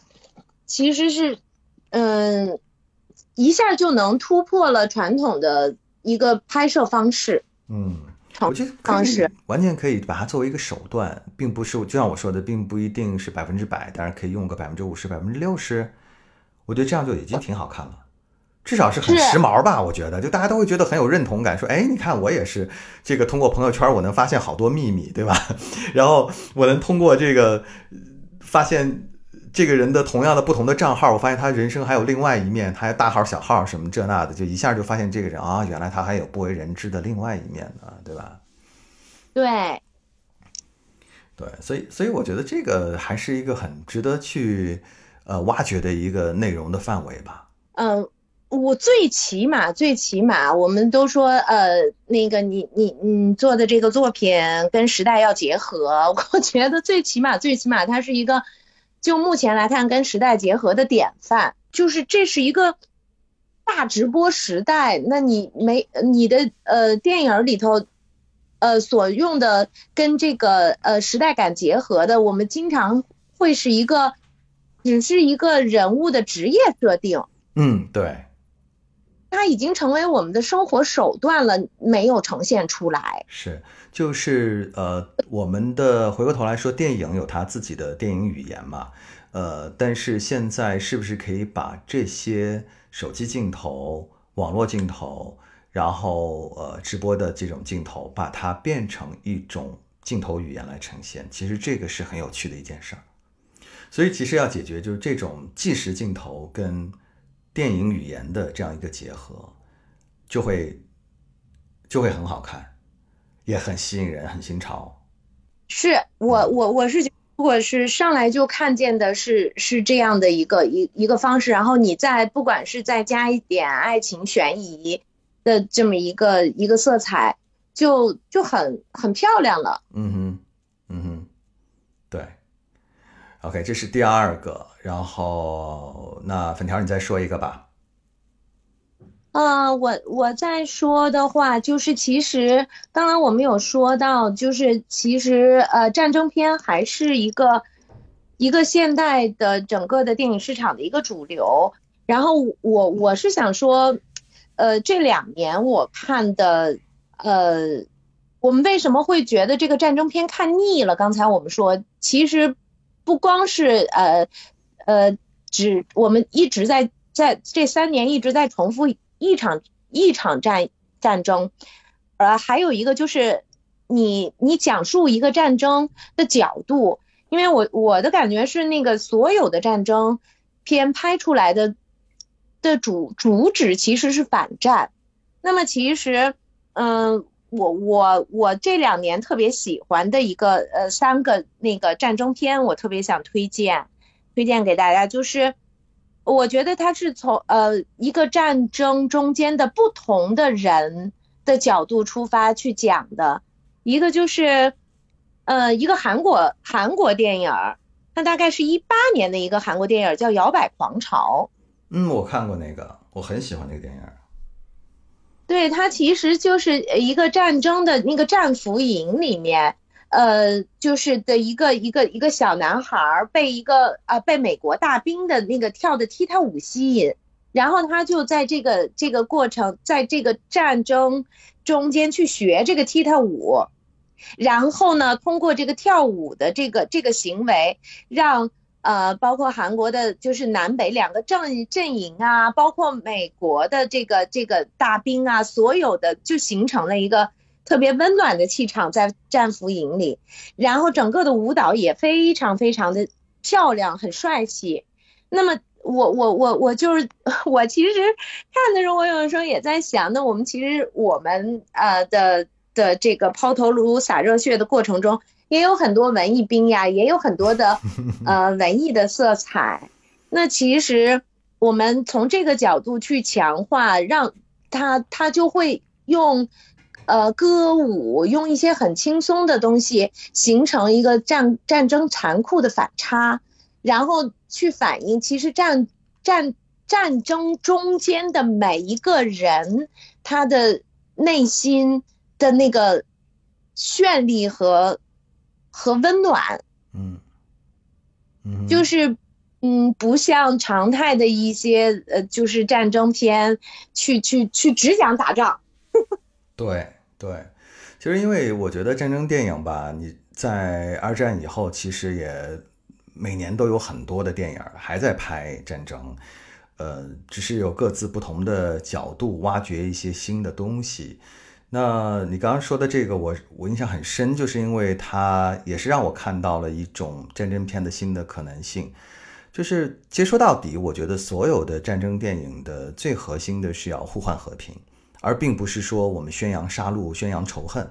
其实是嗯一下就能突破了传统的一个拍摄方式。嗯，创我觉得方式完全可以把它作为一个手段，并不是就像我说的，并不一定是百分之百，当然可以用个百分之五十、百分之六十，我觉得这样就已经挺好看了。至少是很时髦吧，我觉得，就大家都会觉得很有认同感，说，哎，你看我也是这个通过朋友圈，我能发现好多秘密，对吧？然后我能通过这个呃发现这个人的同样的不同的账号，我发现他人生还有另外一面，他还大号小号什么这那的，就一下就发现这个人啊，原来他还有不为人知的另外一面呢，对吧？对，对，所以所以我觉得这个还是一个很值得去呃挖掘的一个内容的范围吧。嗯，我最起码最起码，我们都说呃，那个你你你做的这个作品跟时代要结合，我觉得最起码最起码它是一个，就目前来看跟时代结合的典范，就是这是一个大直播时代，那你没你的呃电影里头。呃，所用的跟这个呃时代感结合的，我们经常会是一个，只是一个人物的职业设定，嗯，对，它已经成为我们的生活手段了，没有呈现出来。是，就是呃，我们的回过头来说，电影有它自己的电影语言嘛，呃，但是现在是不是可以把这些手机镜头、网络镜头，然后呃直播的这种镜头，把它变成一种镜头语言来呈现？其实这个是很有趣的一件事儿。所以其实要解决就是这种即时镜头跟电影语言的这样一个结合，就会就会很好看。也很吸引人，很新潮。是我我我是觉得，如果是上来就看见的是是这样的一个一一个方式，然后你再不管是再加一点爱情悬疑的这么一个一个色彩，就就很很漂亮了。嗯哼，嗯哼，对。OK，这是第二个，然后那粉条你再说一个吧。呃，我我在说的话就是，其实刚刚我们有说到，就是其实呃，战争片还是一个一个现代的整个的电影市场的一个主流。然后我我是想说，呃，这两年我看的，呃，我们为什么会觉得这个战争片看腻了？刚才我们说，其实不光是呃呃，只我们一直在在这三年一直在重复。一场一场战战争，呃，还有一个就是你你讲述一个战争的角度，因为我我的感觉是那个所有的战争片拍出来的的主主旨其实是反战。那么其实，嗯，我我我这两年特别喜欢的一个呃三个那个战争片，我特别想推荐推荐给大家，就是。我觉得他是从呃一个战争中间的不同的人的角度出发去讲的，一个就是呃一个韩国韩国电影儿，那大概是一八年的一个韩国电影叫《摇摆狂潮》。嗯，我看过那个，我很喜欢那个电影。对，它其实就是一个战争的那个战俘营里面。呃，就是的一个一个一个小男孩被一个啊被美国大兵的那个跳的踢踏舞吸引，然后他就在这个这个过程，在这个战争中间去学这个踢踏舞，然后呢，通过这个跳舞的这个这个行为，让呃包括韩国的就是南北两个阵阵营啊，包括美国的这个这个大兵啊，所有的就形成了一个。特别温暖的气场在战俘营里，然后整个的舞蹈也非常非常的漂亮，很帅气。那么我我我我就是 我其实看的时候，我有的时候也在想，那我们其实我们呃的的这个抛头颅洒热血的过程中，也有很多文艺兵呀，也有很多的呃文艺的色彩。那其实我们从这个角度去强化，让他他就会用。呃，歌舞用一些很轻松的东西，形成一个战战争残酷的反差，然后去反映其实战战战争中间的每一个人他的内心的那个绚丽和和温暖，嗯嗯，就是嗯，不像常态的一些呃，就是战争片，去去去只讲打仗。对对，其实因为我觉得战争电影吧，你在二战以后，其实也每年都有很多的电影还在拍战争，呃，只是有各自不同的角度挖掘一些新的东西。那你刚刚说的这个，我我印象很深，就是因为它也是让我看到了一种战争片的新的可能性。就是接说到底，我觉得所有的战争电影的最核心的是要呼唤和平。而并不是说我们宣扬杀戮、宣扬仇恨，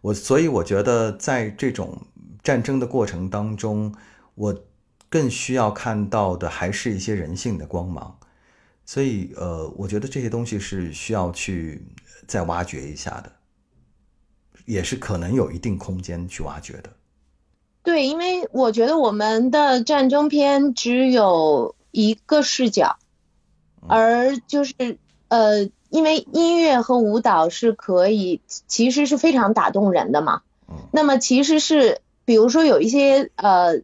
我所以我觉得在这种战争的过程当中，我更需要看到的还是一些人性的光芒。所以，呃，我觉得这些东西是需要去再挖掘一下的，也是可能有一定空间去挖掘的。对，因为我觉得我们的战争片只有一个视角，而就是呃。因为音乐和舞蹈是可以，其实是非常打动人的嘛。那么其实是，比如说有一些呃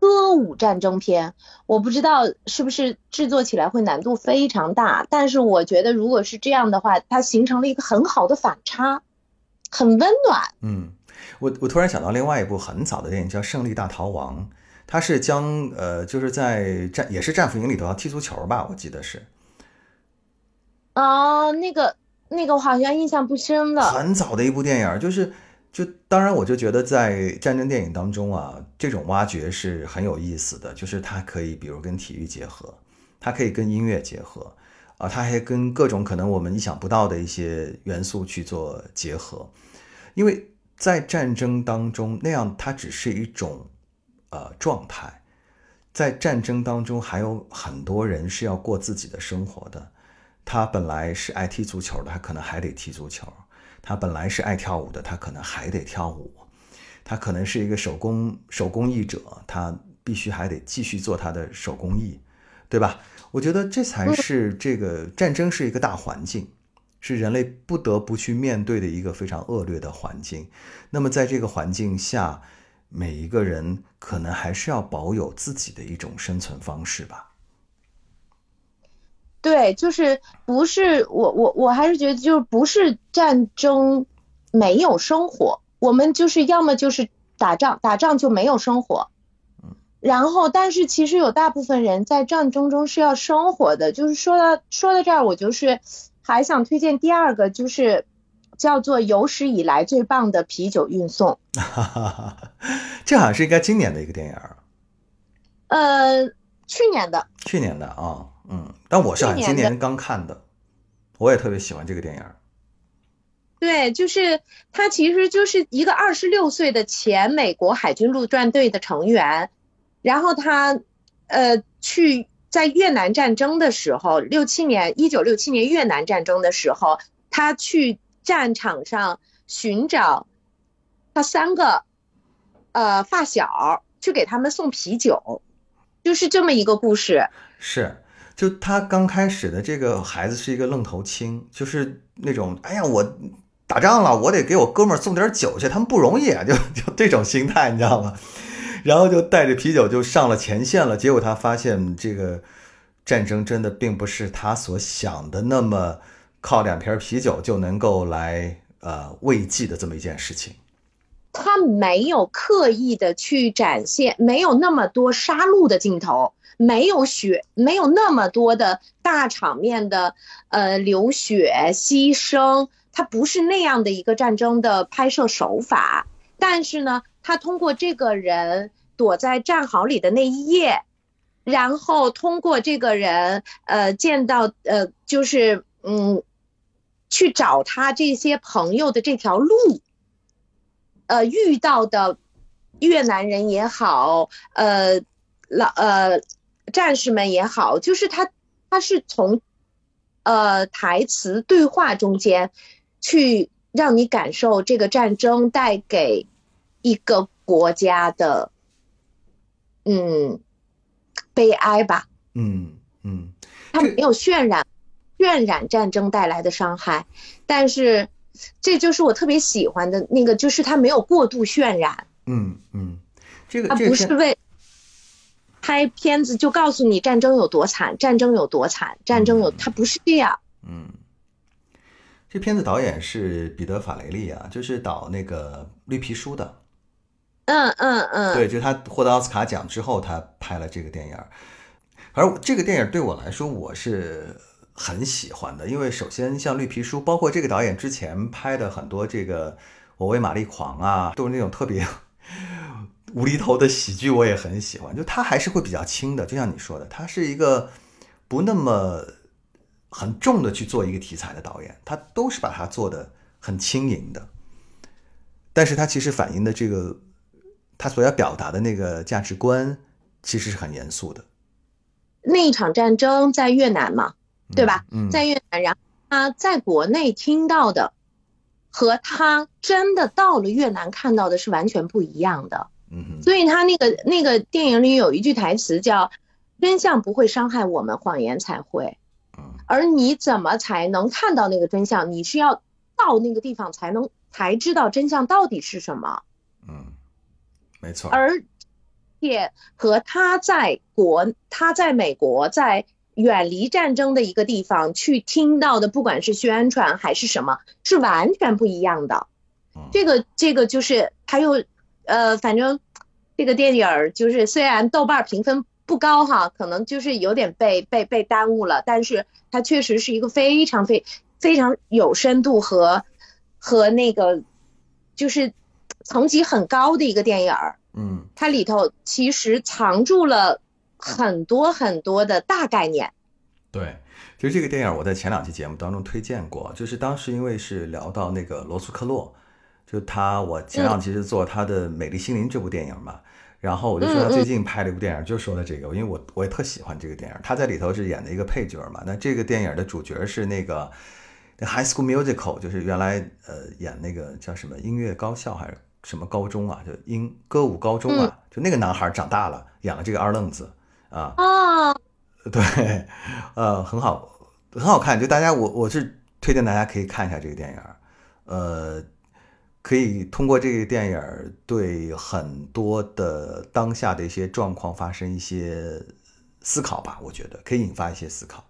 歌舞战争片，我不知道是不是制作起来会难度非常大，但是我觉得如果是这样的话，它形成了一个很好的反差，很温暖。嗯，我我突然想到另外一部很早的电影叫《胜利大逃亡》，它是将呃就是在战也是战俘营里头要踢足球吧，我记得是。啊，那个那个我好像印象不深了。很早的一部电影，就是就当然我就觉得在战争电影当中啊，这种挖掘是很有意思的，就是它可以比如跟体育结合，它可以跟音乐结合，啊，它还跟各种可能我们意想不到的一些元素去做结合，因为在战争当中那样它只是一种呃状态，在战争当中还有很多人是要过自己的生活的。他本来是爱踢足球的，他可能还得踢足球；他本来是爱跳舞的，他可能还得跳舞；他可能是一个手工手工艺者，他必须还得继续做他的手工艺，对吧？我觉得这才是这个战争是一个大环境，是人类不得不去面对的一个非常恶劣的环境。那么在这个环境下，每一个人可能还是要保有自己的一种生存方式吧。对，就是不是我我我还是觉得就是不是战争没有生活，我们就是要么就是打仗，打仗就没有生活。然后但是其实有大部分人在战争中是要生活的。就是说到说到这儿，我就是还想推荐第二个，就是叫做有史以来最棒的啤酒运送。这好像是应该今年的一个电影。呃，去年的。去年的啊。嗯，但我是今年刚看的，我也特别喜欢这个电影。对，就是他其实就是一个二十六岁的前美国海军陆战队的成员，然后他呃去在越南战争的时候，六七年一九六七年越南战争的时候，他去战场上寻找他三个呃发小，去给他们送啤酒，就是这么一个故事。是。就他刚开始的这个孩子是一个愣头青，就是那种哎呀，我打仗了，我得给我哥们儿送点酒去，他们不容易啊，就就这种心态，你知道吗？然后就带着啤酒就上了前线了。结果他发现这个战争真的并不是他所想的那么靠两瓶啤酒就能够来呃慰藉的这么一件事情。他没有刻意的去展现，没有那么多杀戮的镜头。没有血，没有那么多的大场面的呃流血牺牲，它不是那样的一个战争的拍摄手法。但是呢，他通过这个人躲在战壕里的那一夜，然后通过这个人呃见到呃就是嗯去找他这些朋友的这条路，呃遇到的越南人也好，呃老呃。战士们也好，就是他，他是从，呃，台词对话中间，去让你感受这个战争带给一个国家的，嗯，悲哀吧。嗯嗯，他没有渲染，渲染战争带来的伤害，但是这就是我特别喜欢的那个，就是他没有过度渲染。嗯嗯，这个它不是为拍片子就告诉你战争有多惨，战争有多惨，战争有，他不是这样。嗯，这片子导演是彼得·法雷利啊，就是导那个《绿皮书》的。嗯嗯嗯，对，就他获得奥斯卡奖之后，他拍了这个电影。而这个电影对我来说，我是很喜欢的，因为首先像《绿皮书》，包括这个导演之前拍的很多这个《我为玛丽狂》啊，都是那种特别无厘头的喜剧，我也很喜欢。就他还是会比较轻的，就像你说的，他是一个不那么很重的去做一个题材的导演，他都是把它做的很轻盈的。但是他其实反映的这个。他所要表达的那个价值观，其实是很严肃的。那一场战争在越南嘛，对吧？嗯在越南，然后他在国内听到的，和他真的到了越南看到的是完全不一样的。嗯所以他那个那个电影里有一句台词叫“真相不会伤害我们，谎言才会。”而你怎么才能看到那个真相？你是要到那个地方才能才知道真相到底是什么。嗯。没错，而且和他在国，他在美国，在远离战争的一个地方去听到的，不管是宣传还是什么，是完全不一样的。这个这个就是还有，呃，反正这个电影儿就是虽然豆瓣评分不高哈，可能就是有点被被被耽误了，但是它确实是一个非常非非常有深度和和那个就是。层级很高的一个电影儿，嗯，它里头其实藏住了很多很多的大概念。对，其实这个电影我在前两期节目当中推荐过，就是当时因为是聊到那个罗素克洛，就他，我前两期是做他的《美丽心灵》这部电影嘛，然后我就说他最近拍了一部电影，就说的这个，因为我我也特喜欢这个电影，他在里头是演的一个配角嘛，那这个电影的主角是那个《High School Musical》，就是原来呃演那个叫什么音乐高校还是？什么高中啊？就音歌舞高中啊？就那个男孩长大了，演了这个二愣子啊。啊，对，呃，很好，很好看。就大家，我我是推荐大家可以看一下这个电影，呃，可以通过这个电影对很多的当下的一些状况发生一些思考吧。我觉得可以引发一些思考。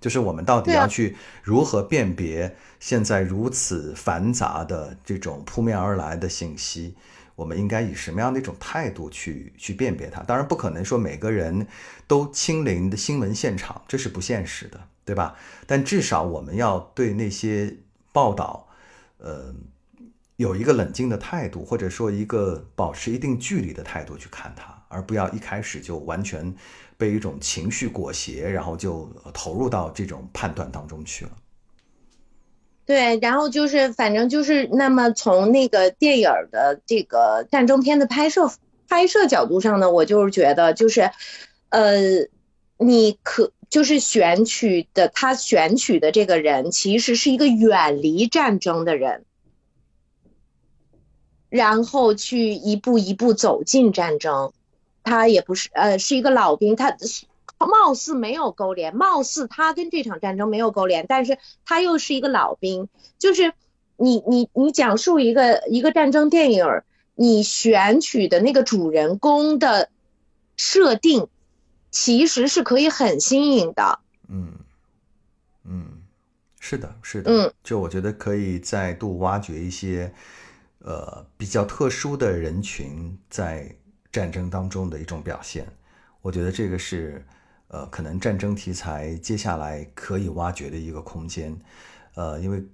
就是我们到底要去如何辨别现在如此繁杂的这种扑面而来的信息？我们应该以什么样的一种态度去去辨别它？当然不可能说每个人都亲临的新闻现场，这是不现实的，对吧？但至少我们要对那些报道，呃，有一个冷静的态度，或者说一个保持一定距离的态度去看它，而不要一开始就完全。被一种情绪裹挟，然后就投入到这种判断当中去了。对，然后就是反正就是那么从那个电影的这个战争片的拍摄拍摄角度上呢，我就是觉得就是，呃，你可就是选取的他选取的这个人其实是一个远离战争的人，然后去一步一步走进战争。他也不是，呃，是一个老兵，他貌似没有勾连，貌似他跟这场战争没有勾连，但是他又是一个老兵。就是你你你讲述一个一个战争电影，你选取的那个主人公的设定，其实是可以很新颖的。嗯嗯，是的，是的，嗯，就我觉得可以再度挖掘一些，呃，比较特殊的人群在。战争当中的一种表现，我觉得这个是，呃，可能战争题材接下来可以挖掘的一个空间，呃，因为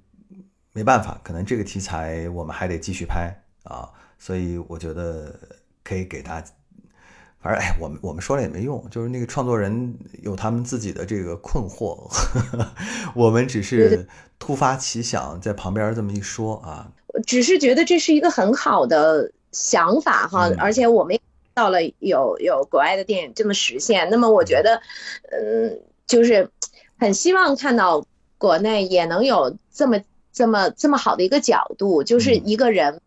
没办法，可能这个题材我们还得继续拍啊，所以我觉得可以给大家，反正哎，我们我们说了也没用，就是那个创作人有他们自己的这个困惑，我们只是突发奇想在旁边这么一说啊，只是觉得这是一个很好的想法哈，而且我们。到了有有国外的电影这么实现，那么我觉得，嗯，就是很希望看到国内也能有这么这么这么好的一个角度，就是一个人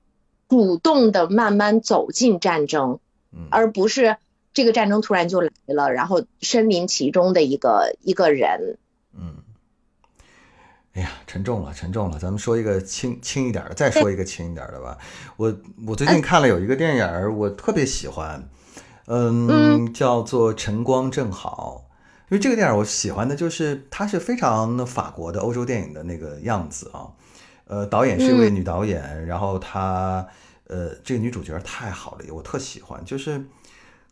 主动的慢慢走进战争，而不是这个战争突然就来了，然后身临其中的一个一个人。嗯，哎呀，沉重了，沉重了。咱们说一个轻轻一点的，再说一个轻一点的吧。我我最近看了有一个电影，我特别喜欢，嗯，叫做《晨光正好》。因为这个电影我喜欢的就是它是非常法国的欧洲电影的那个样子啊。呃，导演是一位女导演，然后她呃，这个女主角太好了，我特喜欢，就是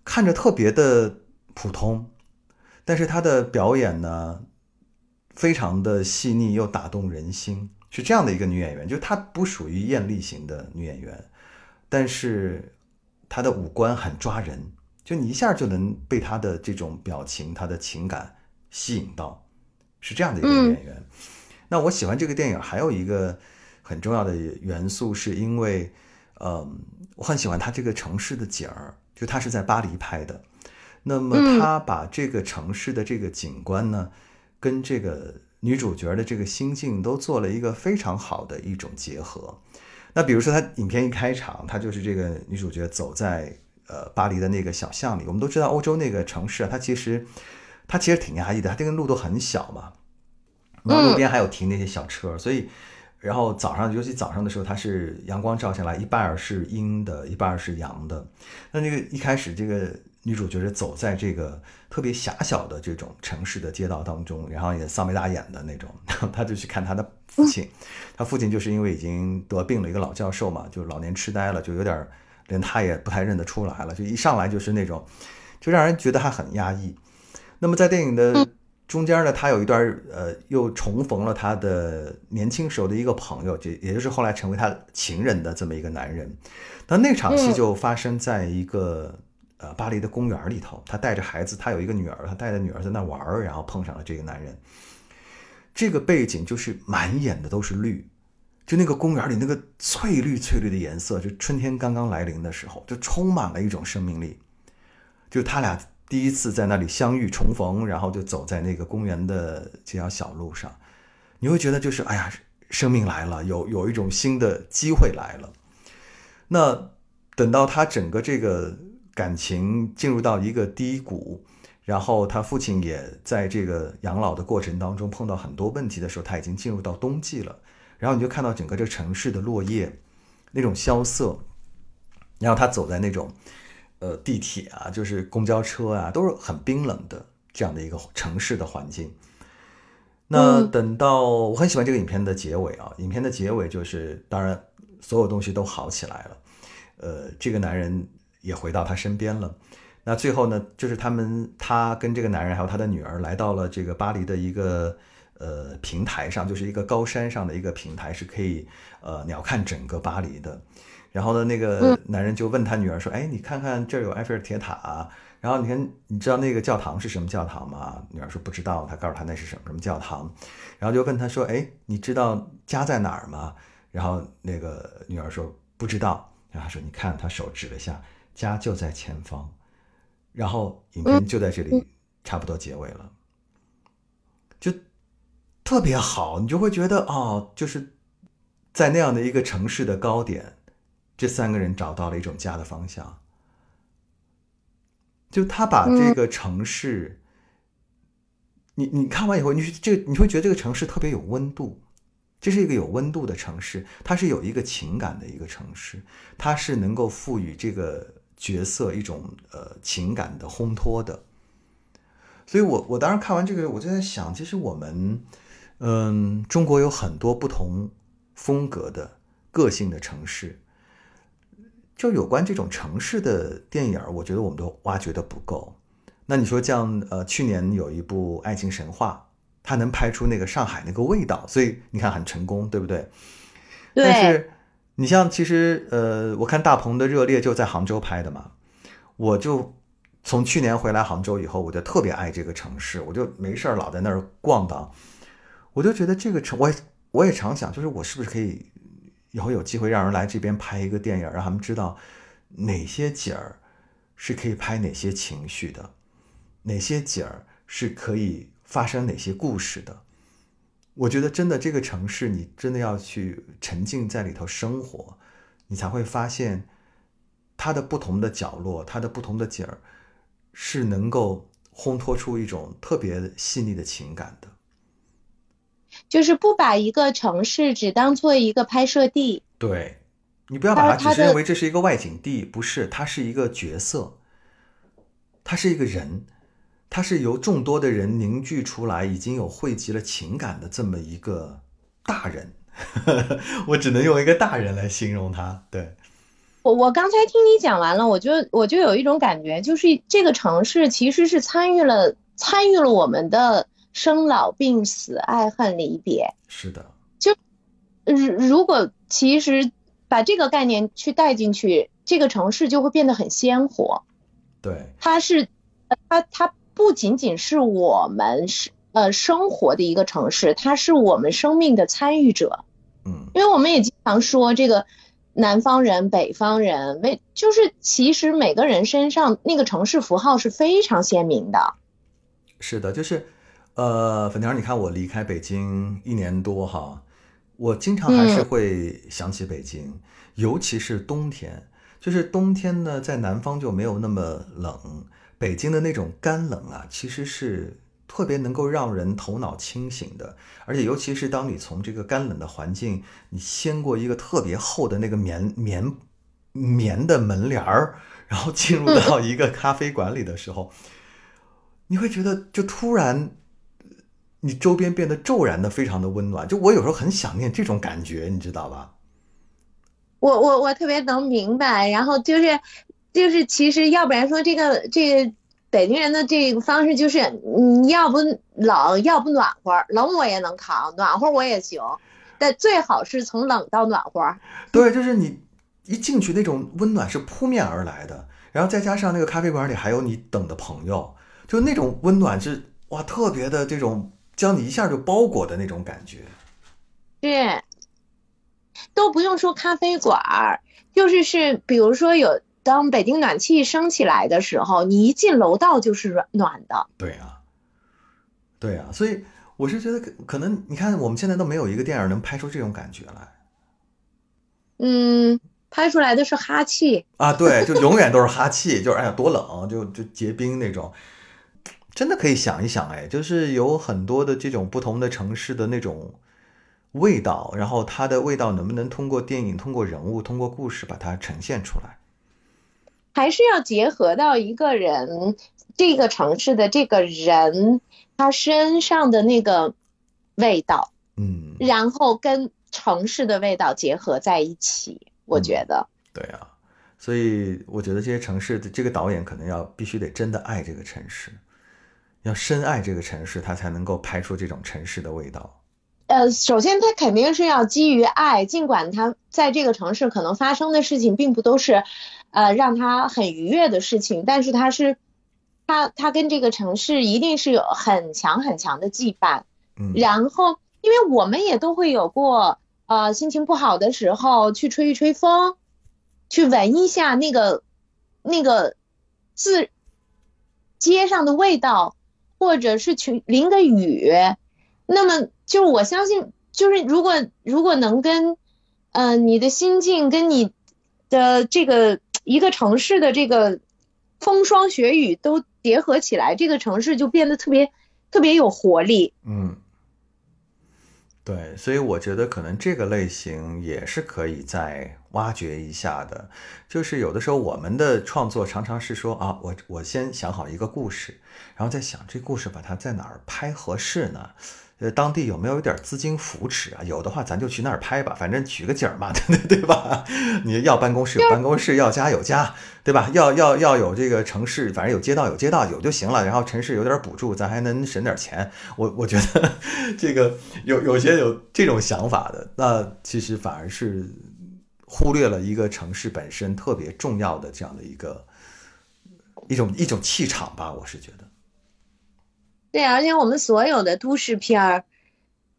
看着特别的普通，但是她的表演呢。非常的细腻又打动人心，是这样的一个女演员，就她不属于艳丽型的女演员，但是她的五官很抓人，就你一下就能被她的这种表情、她的情感吸引到，是这样的一个女演员。那我喜欢这个电影还有一个很重要的元素，是因为，嗯，我很喜欢它这个城市的景儿，就他是在巴黎拍的，那么他把这个城市的这个景观呢。跟这个女主角的这个心境都做了一个非常好的一种结合。那比如说，他影片一开场，他就是这个女主角走在呃巴黎的那个小巷里。我们都知道，欧洲那个城市啊，它其实它其实挺压抑的，它这个路都很小嘛，然后路边还有停那些小车，所以然后早上，尤其早上的时候，它是阳光照下来，一半儿是阴的，一半儿是阳的。那那个一开始这个。女主角是走在这个特别狭小的这种城市的街道当中，然后也丧眉大眼的那种，她就去看她的父亲。她父亲就是因为已经得病了，一个老教授嘛，就老年痴呆了，就有点连他也不太认得出来了，就一上来就是那种，就让人觉得他很压抑。那么在电影的中间呢，他有一段呃，又重逢了他的年轻时候的一个朋友，就也就是后来成为他情人的这么一个男人。那那场戏就发生在一个。呃，巴黎的公园里头，他带着孩子，他有一个女儿，他带着女儿在那玩儿，然后碰上了这个男人。这个背景就是满眼的都是绿，就那个公园里那个翠绿翠绿的颜色，就春天刚刚来临的时候，就充满了一种生命力。就他俩第一次在那里相遇重逢，然后就走在那个公园的这条小路上，你会觉得就是哎呀，生命来了，有有一种新的机会来了。那等到他整个这个。感情进入到一个低谷，然后他父亲也在这个养老的过程当中碰到很多问题的时候，他已经进入到冬季了。然后你就看到整个这城市的落叶那种萧瑟，然后他走在那种呃地铁啊，就是公交车啊，都是很冰冷的这样的一个城市的环境。那等到我很喜欢这个影片的结尾啊，影片的结尾就是当然所有东西都好起来了，呃，这个男人。也回到他身边了。那最后呢，就是他们，他跟这个男人还有他的女儿来到了这个巴黎的一个呃平台上，就是一个高山上的一个平台，是可以呃鸟瞰整个巴黎的。然后呢，那个男人就问他女儿说：“哎，你看看这儿有埃菲尔铁塔，然后你看，你知道那个教堂是什么教堂吗？”女儿说：“不知道。”他告诉他那是什么什么教堂。然后就问他说：“哎，你知道家在哪儿吗？”然后那个女儿说：“不知道。”然后他说：“你看，他手指了一下。”家就在前方，然后影片就在这里差不多结尾了，就特别好，你就会觉得哦，就是在那样的一个城市的高点，这三个人找到了一种家的方向。就他把这个城市，你你看完以后，你这你会觉得这个城市特别有温度。这是一个有温度的城市，它是有一个情感的一个城市，它是能够赋予这个。角色一种呃情感的烘托的，所以我我当时看完这个，我就在想，其实我们嗯，中国有很多不同风格的个性的城市，就有关这种城市的电影，我觉得我们都挖掘的不够。那你说像呃，去年有一部《爱情神话》，它能拍出那个上海那个味道，所以你看很成功，对不对？对。但是。你像其实，呃，我看大鹏的《热烈》就在杭州拍的嘛，我就从去年回来杭州以后，我就特别爱这个城市，我就没事儿老在那儿逛荡，我就觉得这个城，我也我也常想，就是我是不是可以以后有机会让人来这边拍一个电影，让他们知道哪些景儿是可以拍哪些情绪的，哪些景儿是可以发生哪些故事的。我觉得真的，这个城市你真的要去沉浸在里头生活，你才会发现它的不同的角落，它的不同的景儿，是能够烘托出一种特别细腻的情感的。就是不把一个城市只当做一个拍摄地。对，你不要把它只是认为这是一个外景地，不是，它是一个角色，他是一个人，他是由众多的人凝聚出来，已经有汇集了情感的这么一个大人。我只能用一个大人来形容他。对，我我刚才听你讲完了，我就我就有一种感觉，就是这个城市其实是参与了参与了我们的生老病死、爱恨离别。是的，就如如果其实把这个概念去带进去，这个城市就会变得很鲜活。对，它是，呃它它不仅仅是我们是呃生活的一个城市，它是我们生命的参与者。嗯，因为我们也经常说这个南方人、北方人，为就是其实每个人身上那个城市符号是非常鲜明的。是的，就是，呃，粉条儿，你看我离开北京一年多哈，我经常还是嗯会想起北京，尤其是冬天。就是冬天呢，在南方就没有那么冷，北京的那种干冷啊，其实是特别能够让人头脑清醒的。而且，尤其是当你从这个干冷的环境，你掀过一个特别厚的那个棉棉棉的门帘儿，然后进入到一个咖啡馆里的时候，你会觉得就突然，你周边变得骤然的非常的温暖。就我有时候很想念这种感觉，你知道吧？我我我特别能明白，然后就是就是其实要不然说这个这个北京人的这个方式就是，你要不冷，要不暖和，冷我也能扛，暖和我也行，但最好是从冷到暖和。对，就是你一进去那种温暖是扑面而来的，然后再加上那个咖啡馆里还有你等的朋友，就那种温暖是哇特别的这种将你一下就包裹的那种感觉。是，都不用说咖啡馆儿，就是是，比如说有当北京暖气升起来的时候，你一进楼道就是暖暖的。对啊，对啊，所以我是觉得可可能你看我们现在都没有一个电影能拍出这种感觉来。嗯，拍出来的是哈气。啊，对，就永远都是哈气，就是哎呀多冷，就就结冰那种。真的可以想一想，哎，就是有很多的这种不同的城市的那种味道，然后它的味道能不能通过电影、通过人物、通过故事把它呈现出来？还是要结合到一个人这个城市的这个人他身上的那个味道，嗯，然后跟城市的味道结合在一起。我觉得，对啊，所以我觉得这些城市的这个导演可能要必须得真的爱这个城市，要深爱这个城市，他才能够拍出这种城市的味道。呃，首先他肯定是要基于爱，尽管他在这个城市可能发生的事情并不都是，呃，让他很愉悦的事情，但是他是，他他跟这个城市一定是有很强很强的羁绊。嗯，然后，因为我们也都会有过，呃，心情不好的时候去吹一吹风，去闻一下那个那个自街上的味道，或者是去淋个雨。那么，就是我相信，就是如果如果能跟，嗯，你的心境跟你的这个一个城市的这个风霜雪雨都结合起来，这个城市就变得特别特别有活力。嗯，对，所以我觉得可能这个类型也是可以再挖掘一下的。就是有的时候我们的创作常常是说啊，我我先想好一个故事，然后再想这故事把它在哪儿拍合适呢？呃，当地有没有一点资金扶持啊？有的话，咱就去那儿拍吧，反正取个景嘛，对对吧？你要办公室有办公室，要家有家，对吧？要要要有这个城市，反正有街道有街道有就行了。然后城市有点补助，咱还能省点钱。我我觉得 这个有有些有这种想法的，那其实反而是忽略了一个城市本身特别重要的这样的一个一种一种气场吧。我是觉得，对，而且我们所有的都市片儿，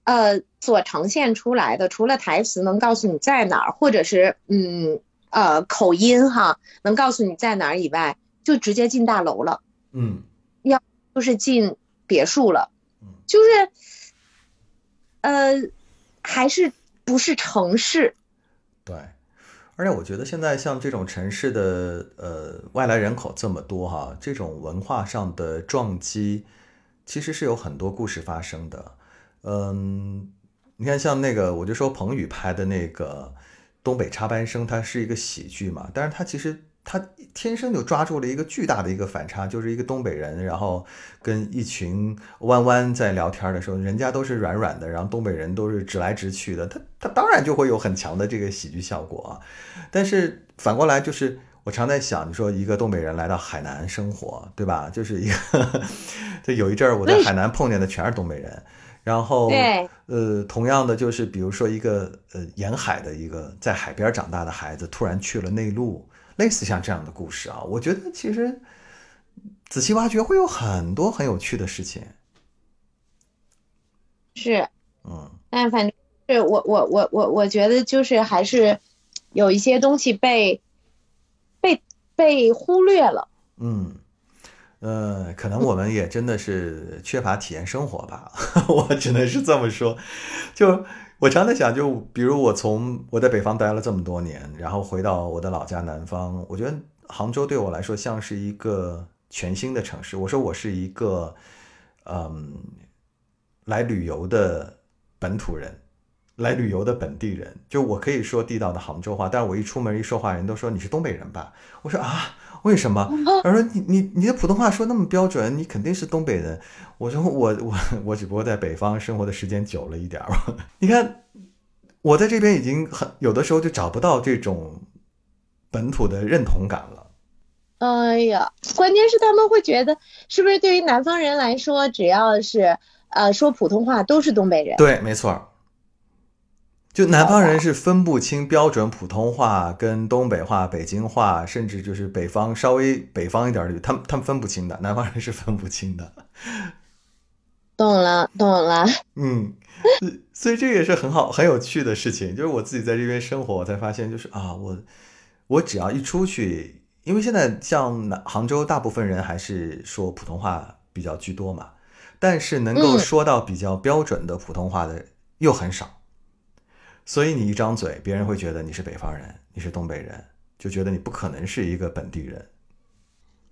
呃，所呈现出来的，除了台词能告诉你在哪儿，或者是嗯呃口音哈能告诉你在哪儿以外，就直接进大楼了，嗯要就是进别墅了嗯，就是呃还是不是城市？对。而且我觉得现在像这种城市的呃外来人口这么多哈，这种文化上的撞击，其实是有很多故事发生的。嗯，你看像那个，我就说彭宇拍的那个《东北插班生》，它是一个喜剧嘛，但是它其实。他天生就抓住了一个巨大的一个反差，就是一个东北人，然后跟一群弯弯在聊天的时候，人家都是软软的，然后东北人都是直来直去的，他他当然就会有很强的这个喜剧效果啊。但是反过来就是，我常在想，你说一个东北人来到海南生活，对吧？就是一个，就有一阵儿我在海南碰见的全是东北人，然后呃，同样的就是比如说一个呃沿海的一个在海边长大的孩子，突然去了内陆。类似像这样的故事啊，我觉得其实仔细挖掘会有很多很有趣的事情。是，嗯，但反正是我我我我我觉得就是还是有一些东西被被忽略了。嗯，呃，可能我们也真的是缺乏体验生活吧，我只能是这么说，就。我常在想，就比如我从我在北方待了这么多年，然后回到我的老家南方，我觉得杭州对我来说像是一个全新的城市。我说我是一个，嗯，来旅游的本土人，来旅游的本地人，就我可以说地道的杭州话，但是我一出门一说话，人都说你是东北人吧？我说啊。为什么？他说你你你的普通话说那么标准，你肯定是东北人。我说我我我只不过在北方生活的时间久了一点儿。你看，我在这边已经很有的时候就找不到这种本土的认同感了。哎呀，关键是他们会觉得，是不是对于南方人来说，只要是呃说普通话都是东北人？对，没错。就南方人是分不清标准普通话跟东北话、北京话，甚至就是北方稍微北方一点的，他们他们分不清的。南方人是分不清的。懂了，懂了。嗯，所以这也是很好、很有趣的事情。就是我自己在这边生活，我才发现，就是啊，我我只要一出去，因为现在像南杭州，大部分人还是说普通话比较居多嘛，但是能够说到比较标准的普通话的又很少。所以你一张嘴，别人会觉得你是北方人，你是东北人，就觉得你不可能是一个本地人。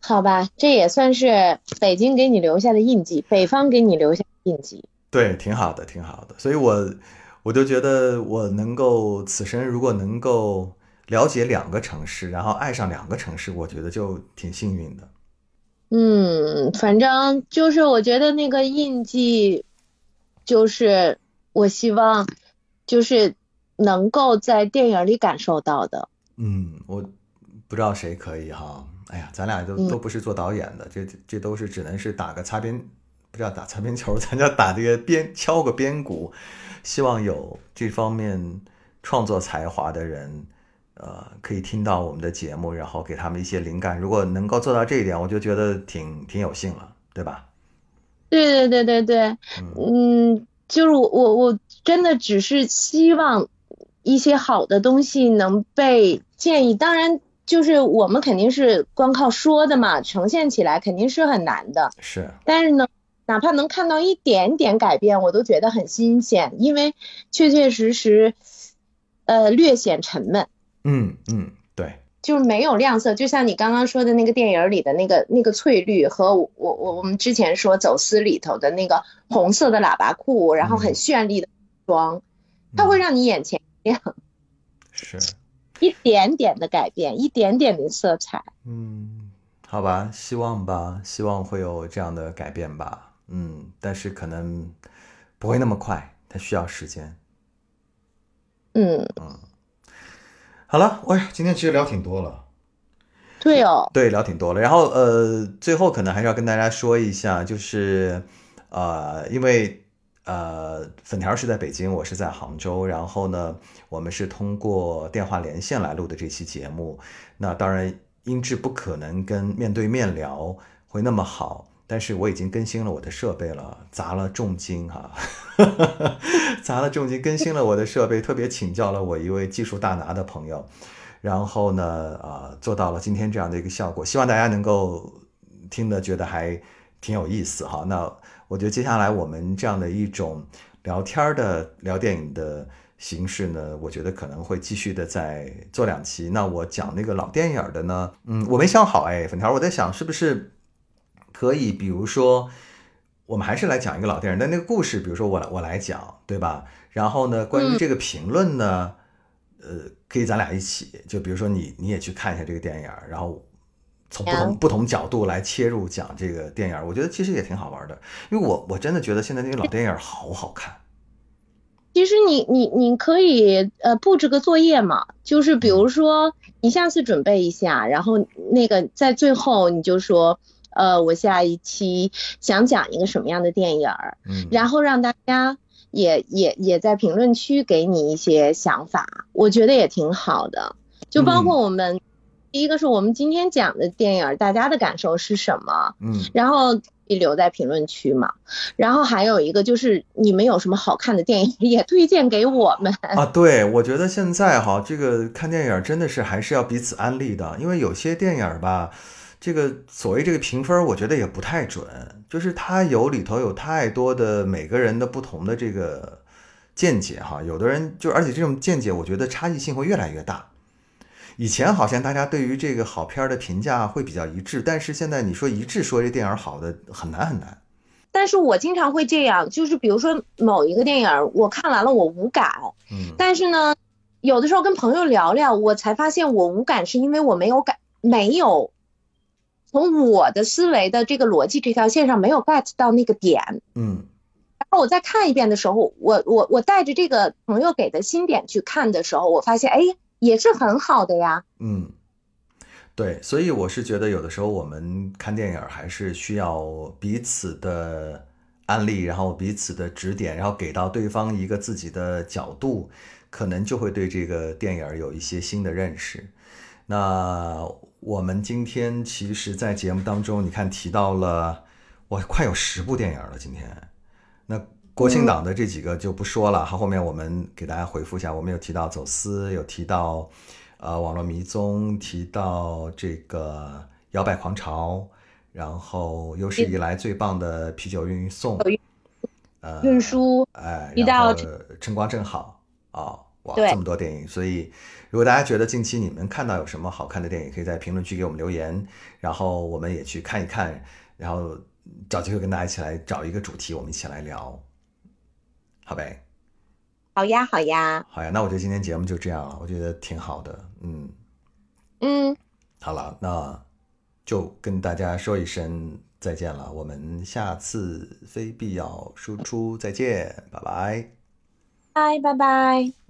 好吧，这也算是北京给你留下的印记，北方给你留下印记。对，挺好的，挺好的。所以我我就觉得我能够此生如果能够了解两个城市，然后爱上两个城市，我觉得就挺幸运的。嗯，反正就是我觉得那个印记，就是我希望就是。能够在电影里感受到的，嗯，我不知道谁可以哈。哎呀，咱俩都都不是做导演的，这这都是只能是打个擦边，不叫打擦边球，咱叫打这个边敲个边鼓。希望有这方面创作才华的人，呃，可以听到我们的节目，然后给他们一些灵感。如果能够做到这一点，我就觉得挺挺有幸了，对吧？对对对对对，嗯，就是我我我真的只是希望。一些好的东西能被建议，当然就是我们肯定是光靠说的嘛，呈现起来肯定是很难的。是，但是呢，哪怕能看到一点点改变，我都觉得很新鲜，因为确确实实，呃，略显沉闷。嗯嗯，对，就是没有亮色，就像你刚刚说的那个电影里的那个那个翠绿，和我我我们之前说走私里头的那个红色的喇叭裤，然后很绚丽的妆，它会让你眼前。亮，是一点点的改变，一点点的色彩。嗯，好吧，希望吧，希望会有这样的改变吧。嗯，但是可能不会那么快，它需要时间。嗯嗯，好了，哎呀，今天其实聊挺多了。对哦，对，聊挺多了。然后呃，最后可能还是要跟大家说一下，就是呃，因为。呃，粉条是在北京，我是在杭州。然后呢，我们是通过电话连线来录的这期节目。那当然音质不可能跟面对面聊会那么好，但是我已经更新了我的设备了，砸了重金哈，砸了重金更新了我的设备，特别请教了我一位技术大拿的朋友，然后呢，呃，做到了今天这样的一个效果。希望大家能够听得觉得还挺有意思哈。那。我觉得接下来我们这样的一种聊天的聊电影的形式呢，我觉得可能会继续的再做两期。那我讲那个老电影的呢，嗯，我没想好哎，粉条，我在想是不是可以，比如说我们还是来讲一个老电影，但那个故事，比如说我来我来讲，对吧？然后呢，关于这个评论呢，呃，可以咱俩一起，就比如说你你也去看一下这个电影，然后从不同不同角度来切入讲这个电影，我觉得其实也挺好玩的，因为我我真的觉得现在那个老电影好好看。其实你你你可以呃布置个作业嘛，就是比如说你下次准备一下，然后那个在最后你就说。呃，我下一期想讲一个什么样的电影儿，嗯，然后让大家也也也在评论区给你一些想法，我觉得也挺好的。就包括我们，第一个是我们今天讲的电影，大家的感受是什么？嗯，然后留在评论区嘛。然后还有一个就是你们有什么好看的电影也推荐给我们啊。对，我觉得现在哈，这个看电影真的是还是要彼此安利的，因为有些电影吧。这个所谓这个评分，我觉得也不太准，就是它有里头有太多的每个人的不同的这个见解哈，有的人就而且这种见解，我觉得差异性会越来越大。以前好像大家对于这个好片的评价会比较一致，但是现在你说一致说这电影好的很难很难。但是我经常会这样，就是比如说某一个电影我看完了我无感，嗯，但是呢，有的时候跟朋友聊聊，我才发现我无感是因为我没有感没有。从我的思维的这个逻辑这条线上没有 get 到那个点，嗯，然后我再看一遍的时候，我我我带着这个朋友给的新点去看的时候，我发现哎也是很好的呀。嗯，对，所以我是觉得有的时候我们看电影还是需要彼此的案例，然后彼此的指点，然后给到对方一个自己的角度，可能就会对这个电影有一些新的认识。那。我们今天其实，在节目当中，你看提到了，我快有十部电影了。今天，那国庆档的这几个就不说了，哈，后面我们给大家回复一下。我们有提到走私，有提到呃网络迷踪，提到这个摇摆狂潮，然后有史以来最棒的啤酒运送，呃运输，哎，然后春光正好啊。哇，这么多电影，所以如果大家觉得近期你们看到有什么好看的电影，可以在评论区给我们留言，然后我们也去看一看，然后找机会跟大家一起来找一个主题，我们一起来聊，好呗？好呀，好呀，好呀。那我觉得今天节目就这样了，我觉得挺好的，嗯嗯，好了，那就跟大家说一声再见了，我们下次非必要输出再见，拜拜，拜拜拜。嗯。